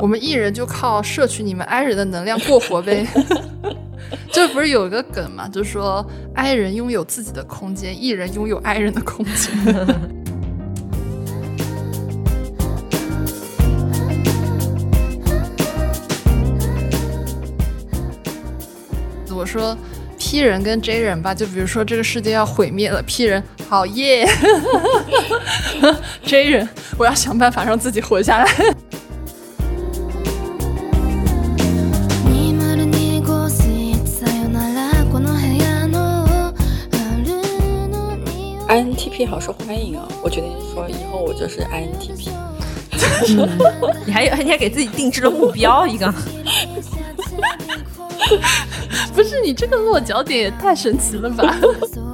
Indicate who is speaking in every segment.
Speaker 1: 我们艺人就靠摄取你们 I 人的能量过活呗。这不是有一个梗嘛？就是说 I 人拥有自己的空间艺人拥有 I 人的空间。我说 P 人跟 J 人吧，就比如说这个世界要毁灭了，P 人好耶，J 人我要想办法让自己活下来。
Speaker 2: INTP 好受欢迎啊！我决定说以后我就是 INTP。
Speaker 3: 你还有你还给自己定制了目标一个，
Speaker 1: 不是你这个落脚点也太神奇了吧？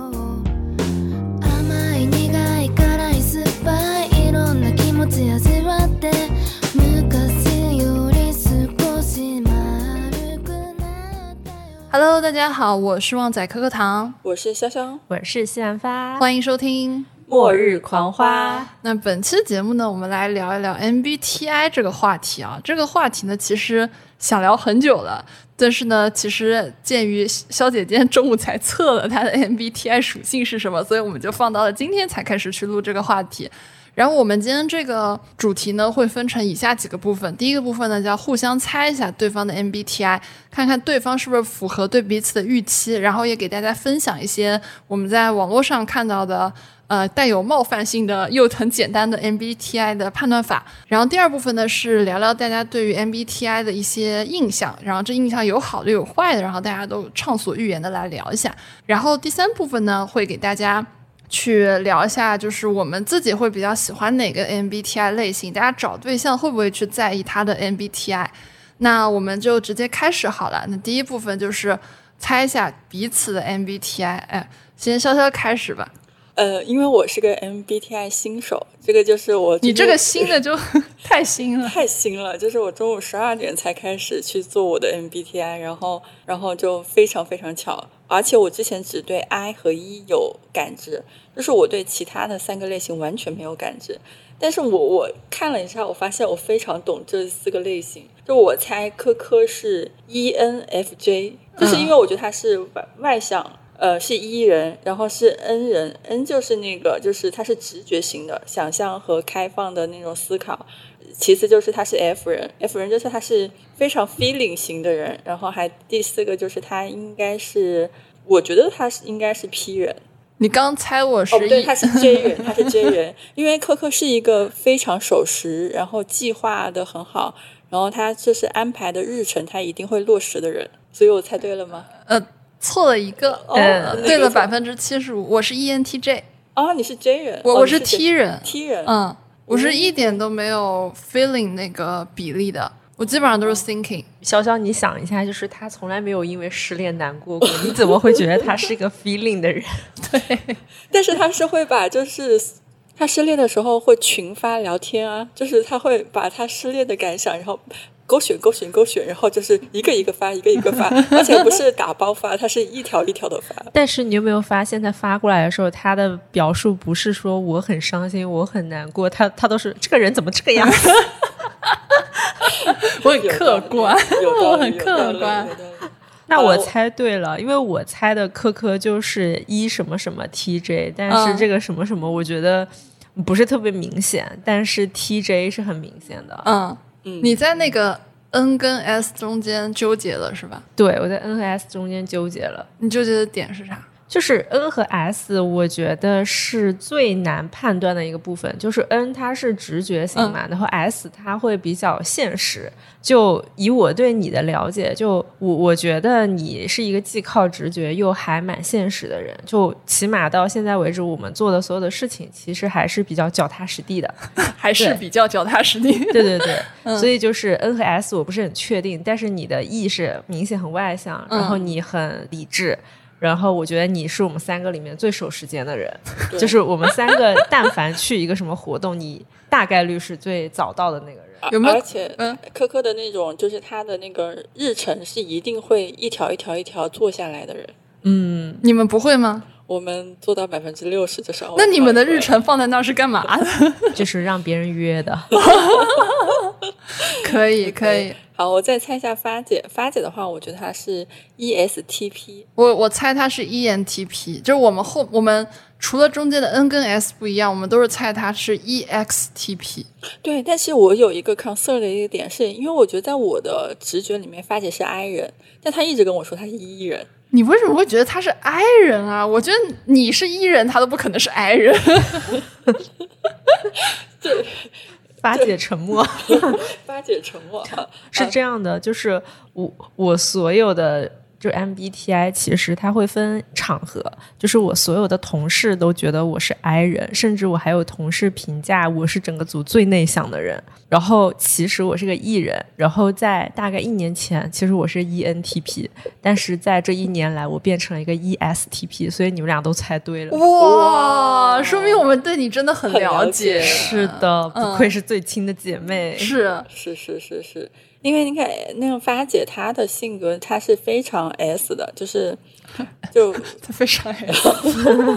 Speaker 1: Hello，大家好，我是旺仔可可糖，
Speaker 2: 我是潇潇，
Speaker 3: 我是西兰发，
Speaker 1: 欢迎收听。
Speaker 3: 末日狂花。
Speaker 1: 那本期节目呢，我们来聊一聊 MBTI 这个话题啊。这个话题呢，其实想聊很久了，但是呢，其实鉴于肖姐今天中午才测了她的 MBTI 属性是什么，所以我们就放到了今天才开始去录这个话题。然后我们今天这个主题呢，会分成以下几个部分。第一个部分呢，叫互相猜一下对方的 MBTI，看看对方是不是符合对彼此的预期，然后也给大家分享一些我们在网络上看到的。呃，带有冒犯性的又很简单的 MBTI 的判断法。然后第二部分呢是聊聊大家对于 MBTI 的一些印象，然后这印象有好的有坏的，然后大家都畅所欲言的来聊一下。然后第三部分呢会给大家去聊一下，就是我们自己会比较喜欢哪个 MBTI 类型，大家找对象会不会去在意他的 MBTI？那我们就直接开始好了。那第一部分就是猜一下彼此的 MBTI。哎，先潇潇开始吧。
Speaker 2: 呃，因为我是个 MBTI 新手，这个就是我
Speaker 1: 你这个新的就 太新了。
Speaker 2: 太新了，就是我中午十二点才开始去做我的 MBTI，然后然后就非常非常巧，而且我之前只对 I 和 E 有感知，就是我对其他的三个类型完全没有感知。但是我我看了一下，我发现我非常懂这四个类型。就我猜科科是 ENFJ，就是因为我觉得他是外外向。呃，是 E 人，然后是 N 人，N 就是那个，就是他是直觉型的，想象和开放的那种思考。其次就是他是 F 人，F 人就是他是非常 feeling 型的人。然后还第四个就是他应该是，我觉得他是应该是 P 人。
Speaker 1: 你刚猜我是
Speaker 2: 对
Speaker 1: ，E，
Speaker 2: 他是 J 人，他是 J 人，因为科科是一个非常守时，然后计划的很好，然后他就是安排的日程，他一定会落实的人。所以我猜对了吗？
Speaker 1: 呃，错了一个，
Speaker 2: 哦
Speaker 3: 呃
Speaker 1: 对了百分之七十五。我是 E ENTJ，
Speaker 2: 哦，你是 J 人，哦
Speaker 1: 我我是 T 人
Speaker 2: ，T 人，
Speaker 1: 嗯，我是一点都没有 feeling 那个比例的，我基本上都是 thinking。
Speaker 3: 潇潇，你想一下，就是他从来没有因为失恋难过过，你怎么会觉得他是一个 feeling 的人？
Speaker 2: 对但是他是会把就是他失恋的时候会群发聊天啊，就是他会把他失恋的感想，然后勾选勾选勾选，然后就是一个一个发，一个一个发，而且不是打包发，它是一条一条的发。
Speaker 3: 但是你有没有发现，他发过来的时候，他的表述不是说我很伤心，我很难过，他他都是这个人怎么这个样子？
Speaker 1: 我很客观，我很客观。。
Speaker 3: 那我猜对了，因为我猜的科科就是一什么什么 TJ，但是
Speaker 1: 嗯
Speaker 3: 这个什么什么，我觉得不是特别明显，但是 TJ 是很明显的。
Speaker 1: 嗯，
Speaker 2: 嗯
Speaker 1: 你在那个 N 跟 S 中间纠结了是吧？
Speaker 3: 对我在 N 和 S 中间纠结了。
Speaker 1: 你纠结的点是啥？
Speaker 3: 就是 N 和 S，我觉得是最难判断的一个部分。就是 N 它是直觉型嘛，然后 S 它会比较现实。就以我对你的了解，就我我觉得你是一个既靠直觉又还蛮现实的人。就起码到现在为止，我们做的所有的事情，其实还是比较脚踏实地的。
Speaker 1: 还是比较脚踏实地。
Speaker 3: 对对对，所以就是 N 和 S 我不是很确定，但是你的 E 是明显很外向，然后你很理智。然后我觉得你是我们三个里面最守时间的人，就是我们三个，但凡去一个什么活动，你大概率是最早到的那个人。
Speaker 1: 有没有
Speaker 2: 而且，
Speaker 1: 嗯
Speaker 2: 科科的那种，就是他的那个日程是一定会一条一条一条做下来的人。
Speaker 3: 嗯，
Speaker 1: 你们不会吗？
Speaker 2: 我们做到百分之六十就稍微。
Speaker 1: 那你们的日程放在那儿是干嘛的？
Speaker 3: 就是让别人约的。
Speaker 1: 可以可以。
Speaker 2: 好，我再猜一下发姐。发姐的话，我觉得她是 ESTP。
Speaker 1: 我我猜她是 ENTP，就是我们后我们除了中间的 N 跟 S 不一样，我们都是猜她是 E EXTP。
Speaker 2: 对，但是我有一个 concern 的一个点，是因为我觉得在我的直觉里面，发姐是 I 人，但她一直跟我说她是 E 人。
Speaker 1: 你为什么会觉得他是 I 人啊？我觉得你是 E 人，他都不可能是 I 人。
Speaker 3: 对 发姐 沉默。
Speaker 2: 发姐沉默。
Speaker 3: 是这样的，就是我我所有的就 MBTI，其实它会分场合，就是我所有的同事都觉得我是 I 人，甚至我还有同事评价我是整个组最内向的人。然后其实我是个 E 人，然后在大概一年前，其实我是 ENTP，但是在这一年来，我变成了一个 ESTP，所以你们俩都猜对了。
Speaker 1: 哇，说明我们对你真的很
Speaker 2: 很了
Speaker 1: 了解。
Speaker 2: 解
Speaker 3: 是的，不愧是最亲的姐妹。
Speaker 1: 是，
Speaker 2: 是是是是，因为你看那个发姐，她的性格她是非常 S 的，就是 就
Speaker 1: 他非常 S。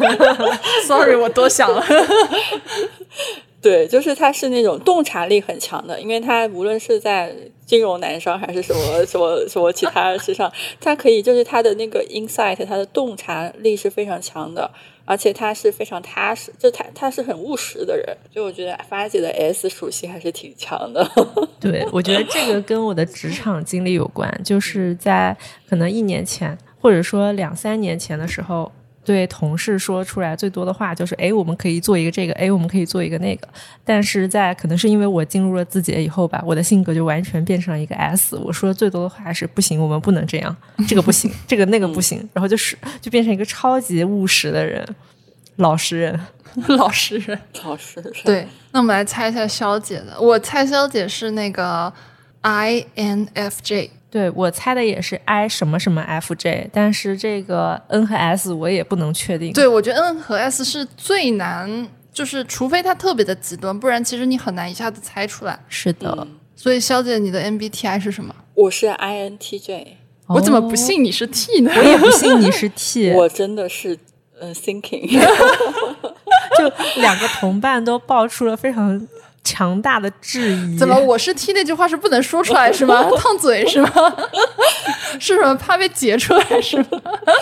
Speaker 1: Sorry，我多想了。
Speaker 2: 对，就是她是那种洞察力很强的，因为她无论是在金融男商还是什么什么什么其他事上，她可以就是她的那个 insight，她的洞察力是非常强的，而且他是非常踏实，就他他是很务实的人，就我觉得发姐的 S 属性还是挺强的。
Speaker 3: 对，我觉得这个跟我的职场经历有关，就是在可能一年前，或者说两三年前的时候，对同事说出来最多的话就是：“哎，我们可以做一个这个，哎，我们可以做一个那个。”但是在可能是因为我进入了字节以后吧，我的性格就完全变成了一个 S。我说最多的话是：“不行，我们不能这样，这个不行，这个那个不行。”然后就是就变成一个超级务实的人，老实人。
Speaker 1: 老实人。
Speaker 2: 老实人，
Speaker 1: 对，那我们来猜一下肖姐的。我猜肖姐是那个 INFJ。
Speaker 3: 对我猜的也是 I 什么什么 FJ，但是这个 N 和 S 我也不能确定。
Speaker 1: 对，我觉得 N 和 S 是最难，就是除非它特别的极端，不然其实你很难一下子猜出来。
Speaker 3: 是的，
Speaker 2: 嗯
Speaker 1: 所以肖姐，你的 MBTI 是什么？
Speaker 2: 我是 INTJ，
Speaker 1: 我怎么不
Speaker 3: 哦
Speaker 1: 信你是 T 呢？
Speaker 3: 我也不信你是 T，
Speaker 2: 我真的是嗯 thinking。
Speaker 3: 就两个同伴都爆出了非常强大的质疑。
Speaker 1: 怎么我是 T 那句话是不能说出来 是吗？烫嘴是吗？是什么怕被截出来是吗？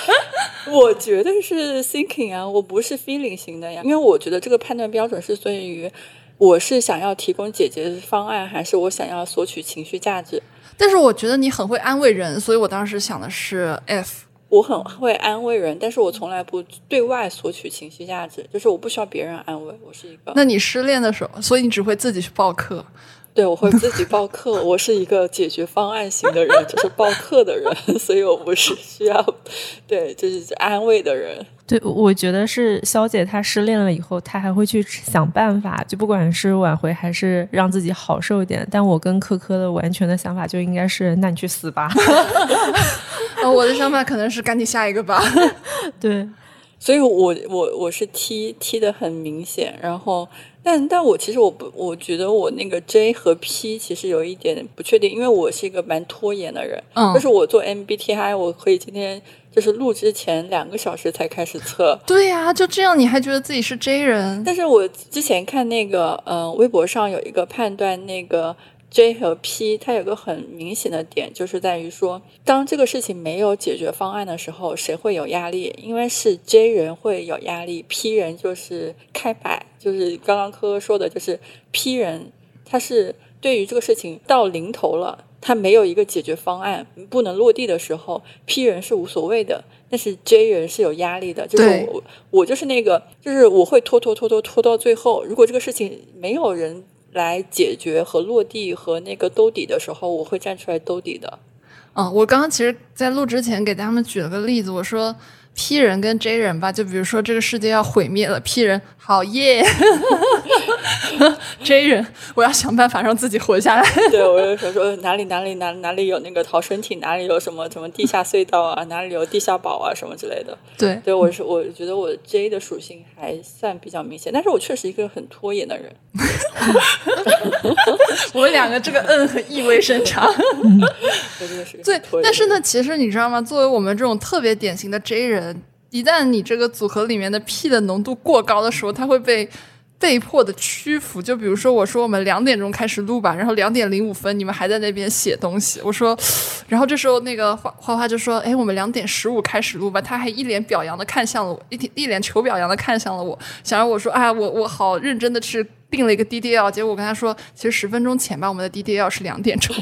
Speaker 2: 我觉得是 thinking 啊，我不是 feeling 型的呀，因为我觉得这个判断标准是在于我是想要提供解决方案，还是我想要索取情绪价值。
Speaker 1: 但是我觉得你很会安慰人，所以我当时想的是 F。
Speaker 2: 我很会安慰人，但是我从来不对外索取情绪价值，就是我不需要别人安慰，我是一个，
Speaker 1: 那你失恋的时候，所以你只会自己去报课。
Speaker 2: 对我会自己报课，我是一个解决方案型的人，就是报课的人，所以我不是需要，对，就是安慰的人。
Speaker 3: 对，我觉得是肖姐她失恋了以后，她还会去想办法，就不管是挽回还是让自己好受一点。但我跟科科的完全的想法就应该是，那你去死吧。
Speaker 1: 呃，我的想法可能是赶紧下一个吧。
Speaker 3: 对，
Speaker 2: 所以我我我是 T T 的很明显，然后但但我其实我不我觉得我那个 J 和 P 其实有一点不确定，因为我是一个蛮拖延的人，
Speaker 1: 嗯
Speaker 2: 就是我做 MBTI 我可以今天就是录之前两个小时才开始测。
Speaker 1: 对呀、就这样你还觉得自己是 J 人？
Speaker 2: 但是我之前看那个，嗯、微博上有一个判断那个 J 和 P，它有个很明显的点，就是在于说，当这个事情没有解决方案的时候，谁会有压力？因为是 J 人会有压力，P 人就是开摆，就是刚刚科科说的，就是 P 人他是对于这个事情到临头了，他没有一个解决方案，不能落地的时候，P 人是无所谓的。但是 J 人是有压力的，就是我我就是那个，就是我会拖拖拖拖拖到最后，如果这个事情没有人来解决和落地和那个兜底的时候，我会站出来兜底的。
Speaker 1: 嗯，我刚刚其实，在录之前给他们举了个例子，我说 P 人跟 J 人吧，就比如说这个世界要毁灭了，P 人好耶，J 人我要想办法让自己活下来。
Speaker 2: 对，我就想说哪里哪里哪哪里有那个逃生艇，哪里有什么什么地下隧道啊，哪里有地下堡啊什么之类的。
Speaker 1: 对，
Speaker 2: 对，我是我觉得我 J 的属性还算比较明显，但是我确实一个很拖延的人。
Speaker 1: 我们两个这个嗯很意味深长。对但是呢，其实你知道吗？作为我们这种特别典型的 J 人，一旦你这个组合里面的 P 的浓度过高的时候，它会被被迫的屈服。就比如说，我说我们两点钟开始录吧，然后两点零五分你们还在那边写东西，我说，然后这时候那个花花花就说：“哎，我们两点十五开始录吧。”他还一脸表扬的看向了我，一一脸求表扬的看向了我，想让我说：“哎，我我好认真的去定了一个 DDL。”结果我跟他说：“其实十分钟前吧，我们的 DDL 是两点钟。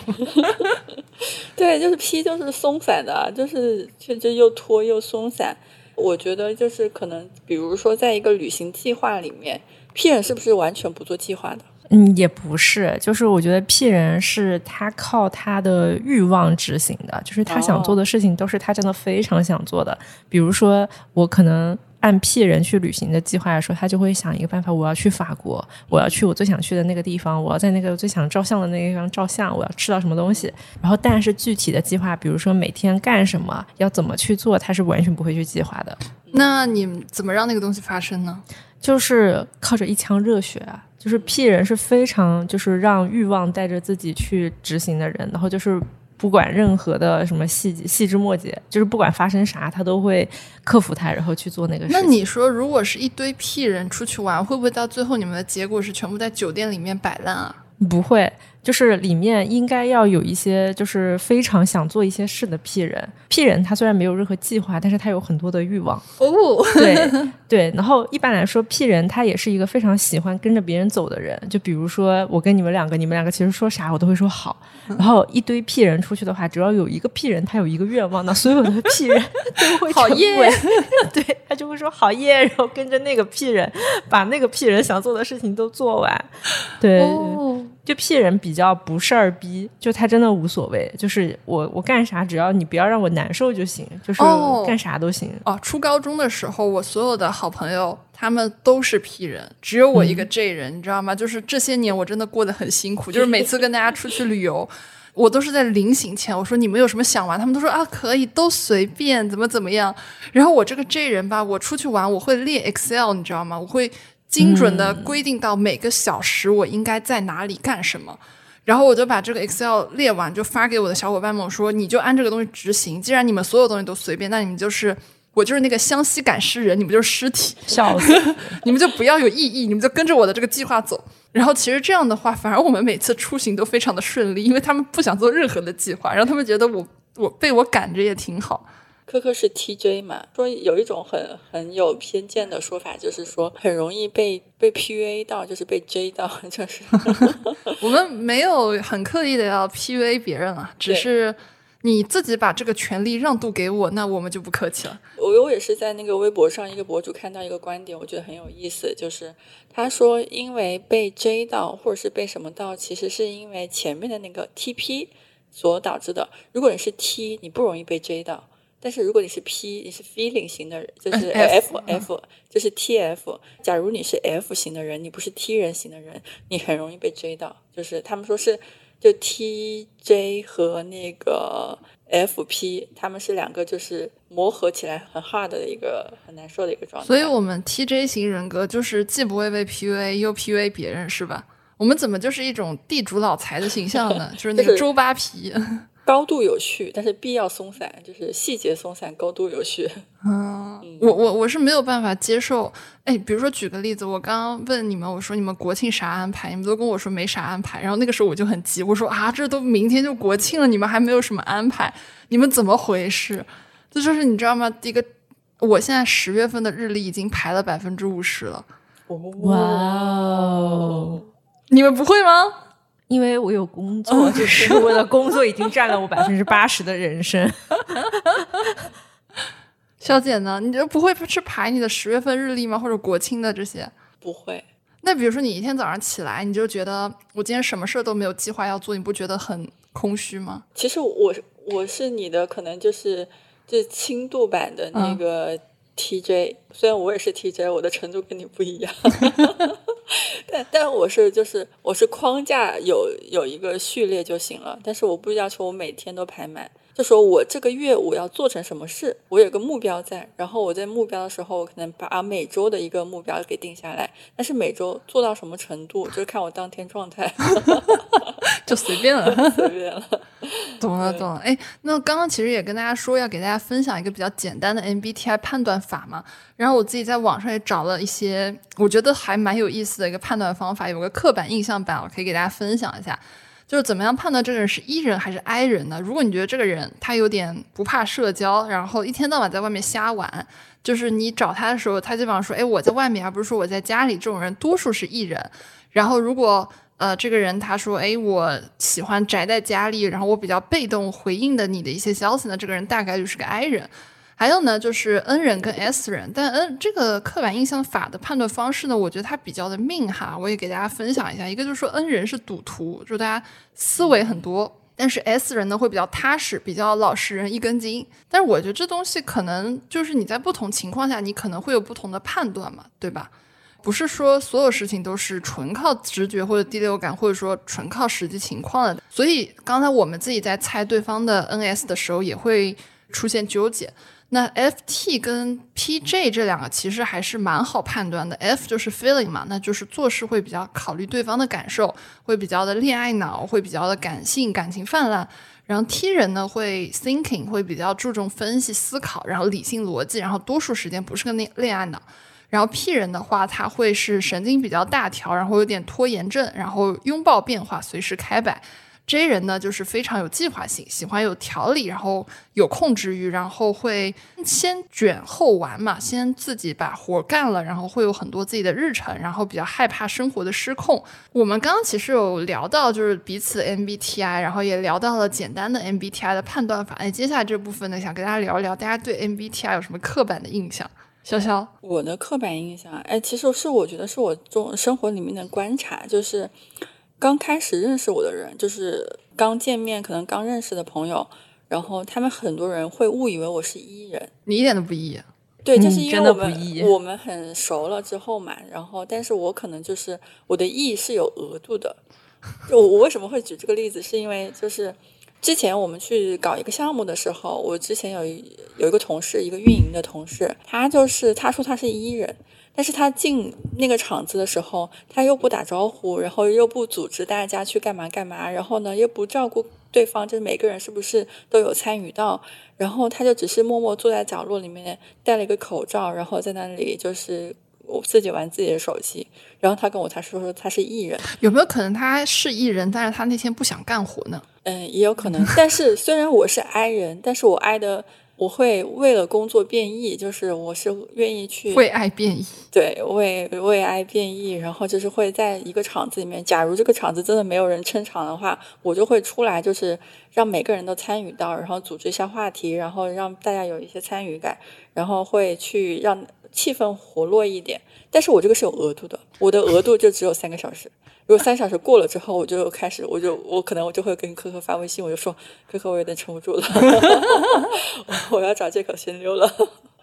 Speaker 2: 对，就是 P 就是松散的，就是这就又拖又松散。我觉得就是可能，比如说在一个旅行计划里面，P 人是不是完全不做计划的？
Speaker 3: 嗯，也不是，就是我觉得 P 人是他靠他的欲望执行的，就是他想做的事情都是他真的非常想做的。比如说，我可能按 P 人去旅行的计划来说，他就会想一个办法，我要去法国，我要去我最想去的那个地方，我要在那个最想照相的那个地方照相，我要吃到什么东西。然后，但是具体的计划，比如说每天干什么，要怎么去做，他是完全不会去计划的。
Speaker 1: 那你怎么让那个东西发生呢？
Speaker 3: 就是靠着一腔热血啊！就是 P 人是非常就是让欲望带着自己去执行的人，然后就是不管任何的什么细节细枝末节，就是不管发生啥，他都会克服它，然后去做那个事情。
Speaker 1: 那你说，如果是一堆屁人出去玩，会不会到最后你们的结果是全部在酒店里面摆烂啊？
Speaker 3: 不会，就是里面应该要有一些就是非常想做一些事的 P 人。P 人他虽然没有任何计划，但是他有很多的欲望。
Speaker 1: 哦，
Speaker 3: 对对，然后一般来说，P 人他也是一个非常喜欢跟着别人走的人。就比如说我跟你们两个，你们两个其实说啥我都会说好。然后一堆 P 人出去的话，只要有一个 P 人他有一个愿望，那所有的 P 人都会
Speaker 1: 好耶
Speaker 3: 对他就会说好耶，然后跟着那个 P 人把那个 P 人想做的事情都做完。对，
Speaker 1: 哦，
Speaker 3: 就 P 人比较不事儿逼，就他真的无所谓，就是我我干啥，只要你不要让我难受就行，就是
Speaker 1: 哦
Speaker 3: 干啥都行。
Speaker 1: 哦，初高中的时候，我所有的好朋友他们都是 P 人，只有我一个 J 人，你知道吗？就是这些年我真的过得很辛苦，就是每次跟大家出去旅游。我都是在临行前，我说你们有什么想玩，他们都说啊可以，都随便，怎么怎么样。然后我这个 J 人吧，我出去玩我会列 Excel，你知道吗？我会精准的规定到每个小时我应该在哪里干什么。然后我就把这个 Excel 列完，就发给我的小伙伴们，我说你就按这个东西执行。既然你们所有东西都随便，那你们就是我就是那个湘西赶尸人，你们就是尸体，
Speaker 3: 笑死！
Speaker 1: 你们就不要有异议，你们就跟着我的这个计划走。然后其实这样的话，反而我们每次出行都非常的顺利，因为他们不想做任何的计划，然后他们觉得我我被我赶着也挺好。
Speaker 2: 科科是 TJ 嘛，说有一种很很有偏见的说法，就是说很容易被被 PUA 到，就是被 J 到，就是
Speaker 1: 我们没有很刻意的要 PUA 别人啊，只是你自己把这个权利让渡给我，那我们就不客气了。
Speaker 2: 我我也是在那个微博上一个博主看到一个观点，我觉得很有意思，就是他说因为被 J 到或者是被什么到，其实是因为前面的那个 TP 所导致的。如果你是 T，你不容易被 J 到。但是如果你是 P，你是 feeling 型的人，就是
Speaker 1: F
Speaker 2: F F，就是 TF。假如你是 F 型的人，你不是 T 人型的人，你很容易被追到。就是他们说是，就 TJ 和那个 FP，他们是两个就是磨合起来很 hard 的一个很难受的一个状态。
Speaker 1: 所以我们 TJ 型人格就是既不会被 PUA 又 PUA 别人，是吧？我们怎么就是一种地主老财的形象呢？就是那个周扒皮。
Speaker 2: 高度有序，但是必要松散，就是细节松散，高度有序。
Speaker 1: 嗯我我我是没有办法接受，哎，比如说举个例子，我刚刚问你们，我说你们国庆啥安排？你们都跟我说没啥安排，然后那个时候我就很急，我说啊，这都明天就国庆了，你们还没有什么安排，你们怎么回事？这就是你知道吗？一个，我现在十月份的日历已经排了百分之五十了，
Speaker 3: 哇哦！
Speaker 1: 你们不会吗？
Speaker 3: 因为我有工作，就是我的工作已经占了我百分之八十的人生。
Speaker 1: 小姐呢？你就不会去排你的十月份日历吗？或者国庆的这些？
Speaker 2: 不会，
Speaker 1: 那比如说你一天早上起来，你就觉得我今天什么事儿都没有计划要做，你不觉得很空虚吗？
Speaker 2: 其实我我是你的，可能就是就是轻度版的那个 TJ，、虽然我也是 TJ，我的程度跟你不一样，但但我是就是我是框架有有一个序列就行了，但是我不要求我每天都排满。就说我这个月我要做成什么事，我有个目标在，然后我在目标的时候，我可能把每周的一个目标给定下来，但是每周做到什么程度，就是看我当天状态，
Speaker 1: 就随便了。
Speaker 2: 随便了。
Speaker 1: 懂了，懂了。哎，那刚刚其实也跟大家说，要给大家分享一个比较简单的 MBTI 判断法嘛。然后我自己在网上也找了一些，我觉得还蛮有意思的一个判断方法，有个刻板印象版，我可以给大家分享一下。就是怎么样判断这个人是 E 人还是 I 人呢？如果你觉得这个人他有点不怕社交，然后一天到晚在外面瞎玩，就是你找他的时候，他基本上说：“哎，我在外面，而不是说我在家里。”这种人多数是 E 人。然后如果呃，这个人他说，哎，我喜欢宅在家里，然后我比较被动回应的你的一些消息呢，这个人大概率是个 I 人。还有呢，就是 N 人跟 S 人，但 N 这个刻板印象法的判断方式呢，我觉得它比较的命哈，我也给大家分享一下。一个就是说 N 人是赌徒，就大家思维很多，但是 S 人呢会比较踏实，比较老实人一根筋。但是我觉得这东西可能就是你在不同情况下，你可能会有不同的判断嘛，对吧？不是说所有事情都是纯靠直觉或者第六感，或者说纯靠实际情况的。所以刚才我们自己在猜对方的 NS 的时候，也会出现纠结。那 FT 跟 PJ 这两个其实还是蛮好判断的。F 就是 feeling 嘛，那就是做事会比较考虑对方的感受，会比较的恋爱脑，会比较的感性，感情泛滥。然后 T 人呢会 thinking，会比较注重分析思考，然后理性逻辑，然后多数时间不是个恋恋爱脑。然后 P 人的话，他会是神经比较大条，然后有点拖延症，然后拥抱变化，随时开摆。J 人呢，就是非常有计划性，喜欢有条理，然后有控制欲，然后会先卷后玩嘛，先自己把活干了，然后会有很多自己的日程，然后比较害怕生活的失控。我们刚刚其实有聊到，就是彼此 MBTI，然后也聊到了简单的 MBTI 的判断法。哎，接下来这部分呢，想跟大家聊一聊，大家对 MBTI 有什么刻板的印象？潇潇，
Speaker 2: 我的刻板印象，哎，其实是我觉得是我中生活里面的观察，就是刚开始认识我的人，就是刚见面可能刚认识的朋友，然后他们很多人会误以为我是 E 人，
Speaker 1: 你一点都不 E，
Speaker 2: 对，就是因为我们、
Speaker 3: 不 E
Speaker 2: 我们很熟了之后嘛，然后但是我可能就是我的 E 是有额度的，就我我为什么会举这个例子，是因为就是。之前我们去搞一个项目的时候，我之前有一有一个同事，一个运营的同事，他就是他说他是 E 人，但是他进那个场子的时候，他又不打招呼，然后又不组织大家去干嘛干嘛，然后呢又不照顾对方，就是每个人是不是都有参与到，然后他就只是默默坐在角落里面，戴了一个口罩，然后在那里就是我自己玩自己的手机，然后他跟我他说说他是艺人，
Speaker 1: 有没有可能他是艺人，但是他那天不想干活呢？
Speaker 2: 嗯，也有可能。但是虽然我是 I 人，但是我 I 的我会为了工作变异，就是我是愿意去
Speaker 1: 为爱变异，
Speaker 2: 对为为爱变异，然后就是会在一个场子里面，假如这个场子真的没有人撑场的话，我就会出来，就是让每个人都参与到，然后组织一下话题，然后让大家有一些参与感，然后会去让气氛活络一点。但是我这个是有额度的，我的额度就只有三个小时。如果三小时过了之后，我就开始，我就我可能我就会跟可可发微信，我就说可可，我有点撑不住了，我要找借口先溜了。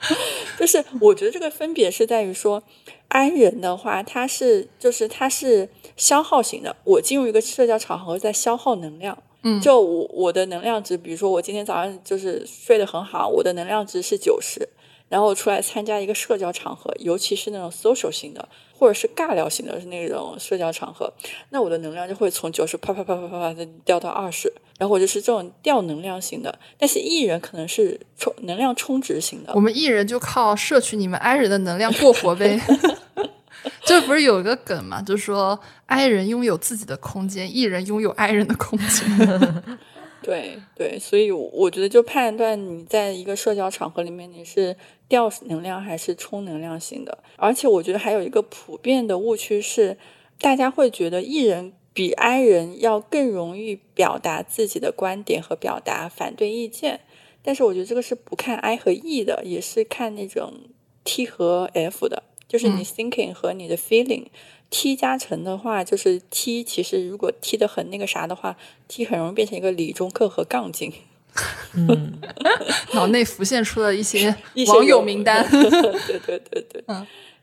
Speaker 2: 就是我觉得这个分别是在于说，I 人的话，他是就是他是消耗型的。我进入一个社交场合在消耗能量，
Speaker 1: 嗯
Speaker 2: 就我我的能量值，比如说我今天早上就是睡得很好，我的能量值是九十，然后我出来参加一个社交场合，尤其是那种 social 型的，或者是尬聊型的那种社交场合，那我的能量就会从九十啪啪啪啪啪啪的掉到二十，然后我就是这种掉能量型的。但是艺人可能是充能量充值型的
Speaker 1: 我，们艺人就靠摄取你们 I 人的能量过活呗。这不是有一个梗嘛？就是说 I 人拥有自己的空间艺人拥有 I 人的空间。
Speaker 2: 对对，所以我我觉得就判断你在一个社交场合里面你是掉能量还是充能量型的，而且我觉得还有一个普遍的误区是，大家会觉得 E 人比 I 人要更容易表达自己的观点和表达反对意见，但是我觉得这个是不看 I 和 E 的，也是看那种 T 和 F 的，就是你
Speaker 1: 嗯。
Speaker 2: thinking 和你的 feeling。T 加成的话，就是 T，其实如果 T 的很那个啥的话，T 很容易变成一个理中客和杠精。
Speaker 1: 嗯脑内浮现出了一些
Speaker 2: 一些
Speaker 1: 网友
Speaker 2: 有
Speaker 1: 名单。
Speaker 2: 对对对对，
Speaker 1: 嗯，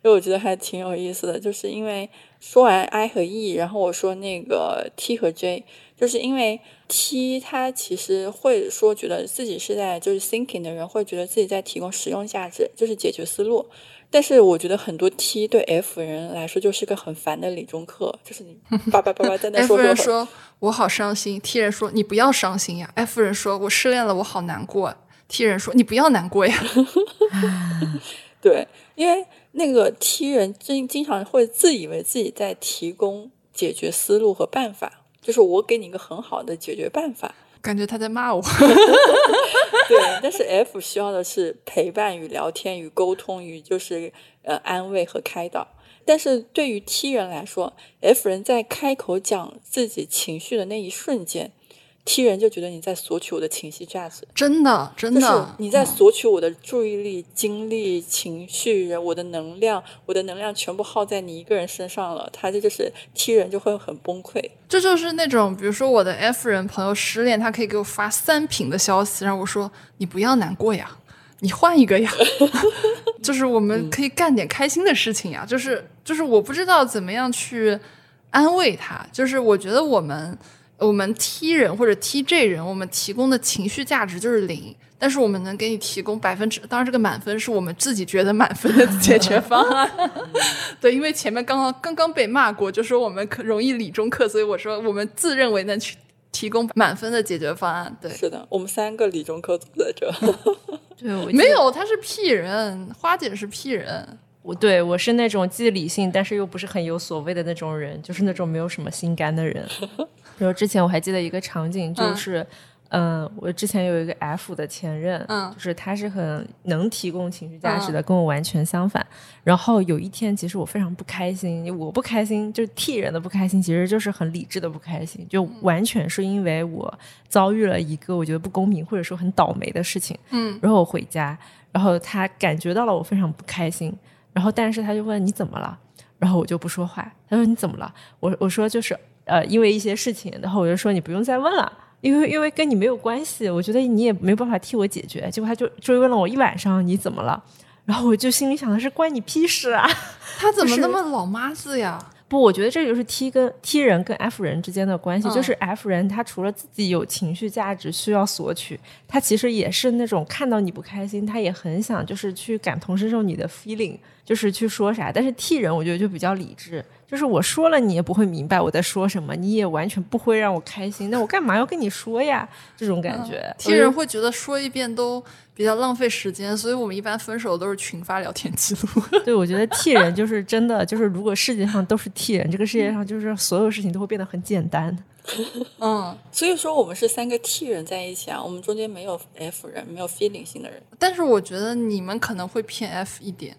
Speaker 2: 因为我觉得还挺有意思的，就是因为说完 I 和 E，然后我说那个 T 和 J，就是因为 T 他其实会说觉得自己是在就是 thinking 的人会觉得自己在提供实用价值，就是解决思路。但是我觉得很多 T 对 F 人来说就是个很烦的理中客，就是你叭叭叭叭在那
Speaker 1: F
Speaker 2: 说
Speaker 1: 人
Speaker 2: 说
Speaker 1: 说我好伤心，T 人说你不要伤心呀；F 人说我失恋了，我好难过，T 人说你不要难过呀。
Speaker 2: 对，因为那个 T 人经经常会自以为自己在提供解决思路和办法，就是我给你一个很好的解决办法。
Speaker 1: 感觉他在骂我。
Speaker 2: 对，但是 F 需要的是陪伴与聊天与沟通与就是呃安慰和开导。但是对于 T 人来说，F 人在开口讲自己情绪的那一瞬间，T 人就觉得你在索取我的情绪价值。
Speaker 1: 真的，真
Speaker 2: 就是
Speaker 1: 的，
Speaker 2: 你在索取我的注意力、精力、情绪、我的能量，我的能量全部耗在你一个人身上了，他这就是 T 人就会很崩溃。
Speaker 1: 这就是那种，比如说我的 F 人朋友失恋，他可以给我发三屏的消息，让我说你不要难过呀，你换一个呀，就是我们可以干点开心的事情呀。就是就是我不知道怎么样去安慰他，就是我觉得我们我们 T 人或者 TJ 人，我们提供的情绪价值就是零。但是我们能给你提供百分之，当然这个满分是我们自己觉得满分的解决方案。对，因为前面刚刚刚刚被骂过，就说我们可容易理中客，所以我说我们自认为能去提供满分的解决方案。对，
Speaker 2: 是的，我们三个理中客坐在这。
Speaker 3: 对，我
Speaker 1: 没有，他是 P 人，花姐是 P 人。
Speaker 3: 我对我是那种既理性，但是又不是很有所谓的那种人，就是那种没有什么心肝的人。然后之前我还记得一个场景，就是，嗯、我之前有一个 F 的前任，
Speaker 1: 嗯
Speaker 3: 就是他是很能提供情绪价值的，跟我完全相反。然后有一天，其实我非常不开心，我不开心就是 T 人的不开心，其实就是很理智的不开心，就完全是因为我遭遇了一个我觉得不公平或者说很倒霉的事情。
Speaker 1: 嗯，
Speaker 3: 然后我回家，然后他感觉到了我非常不开心，然后但是他就问你怎么了，然后我就不说话。他说你怎么了？我我说就是呃因为一些事情，然后我就说你不用再问了。因为因为跟你没有关系，我觉得你也没有办法替我解决。结果他就追问了我一晚上，你怎么了？然后我就心里想的是关你屁事啊！
Speaker 1: 他怎么那么老妈子呀？
Speaker 3: 不，我觉得这就是 T 跟 T 人跟 F 人之间的关系，
Speaker 1: 嗯
Speaker 3: 就是 F 人他除了自己有情绪价值需要索取，他其实也是那种看到你不开心，他也很想就是去感同身受你的 feeling，就是去说啥。但是 T 人我觉得就比较理智，就是我说了你也不会明白我在说什么，你也完全不会让我开心，那我干嘛要跟你说呀？这种感觉。
Speaker 1: T 人会觉得说一遍都比较浪费时间，所以我们一般分手都是群发聊天记录。
Speaker 3: 对，我觉得 T 人就是真的，就是如果世界上都是 T 人，这个世界上就是所有事情都会变得很简单。
Speaker 1: 嗯，
Speaker 2: 所以说我们是三个 T 人在一起啊，我们中间没有 F 人，没有 feeling 型的人。
Speaker 1: 但是我觉得你们可能会偏 F 一点。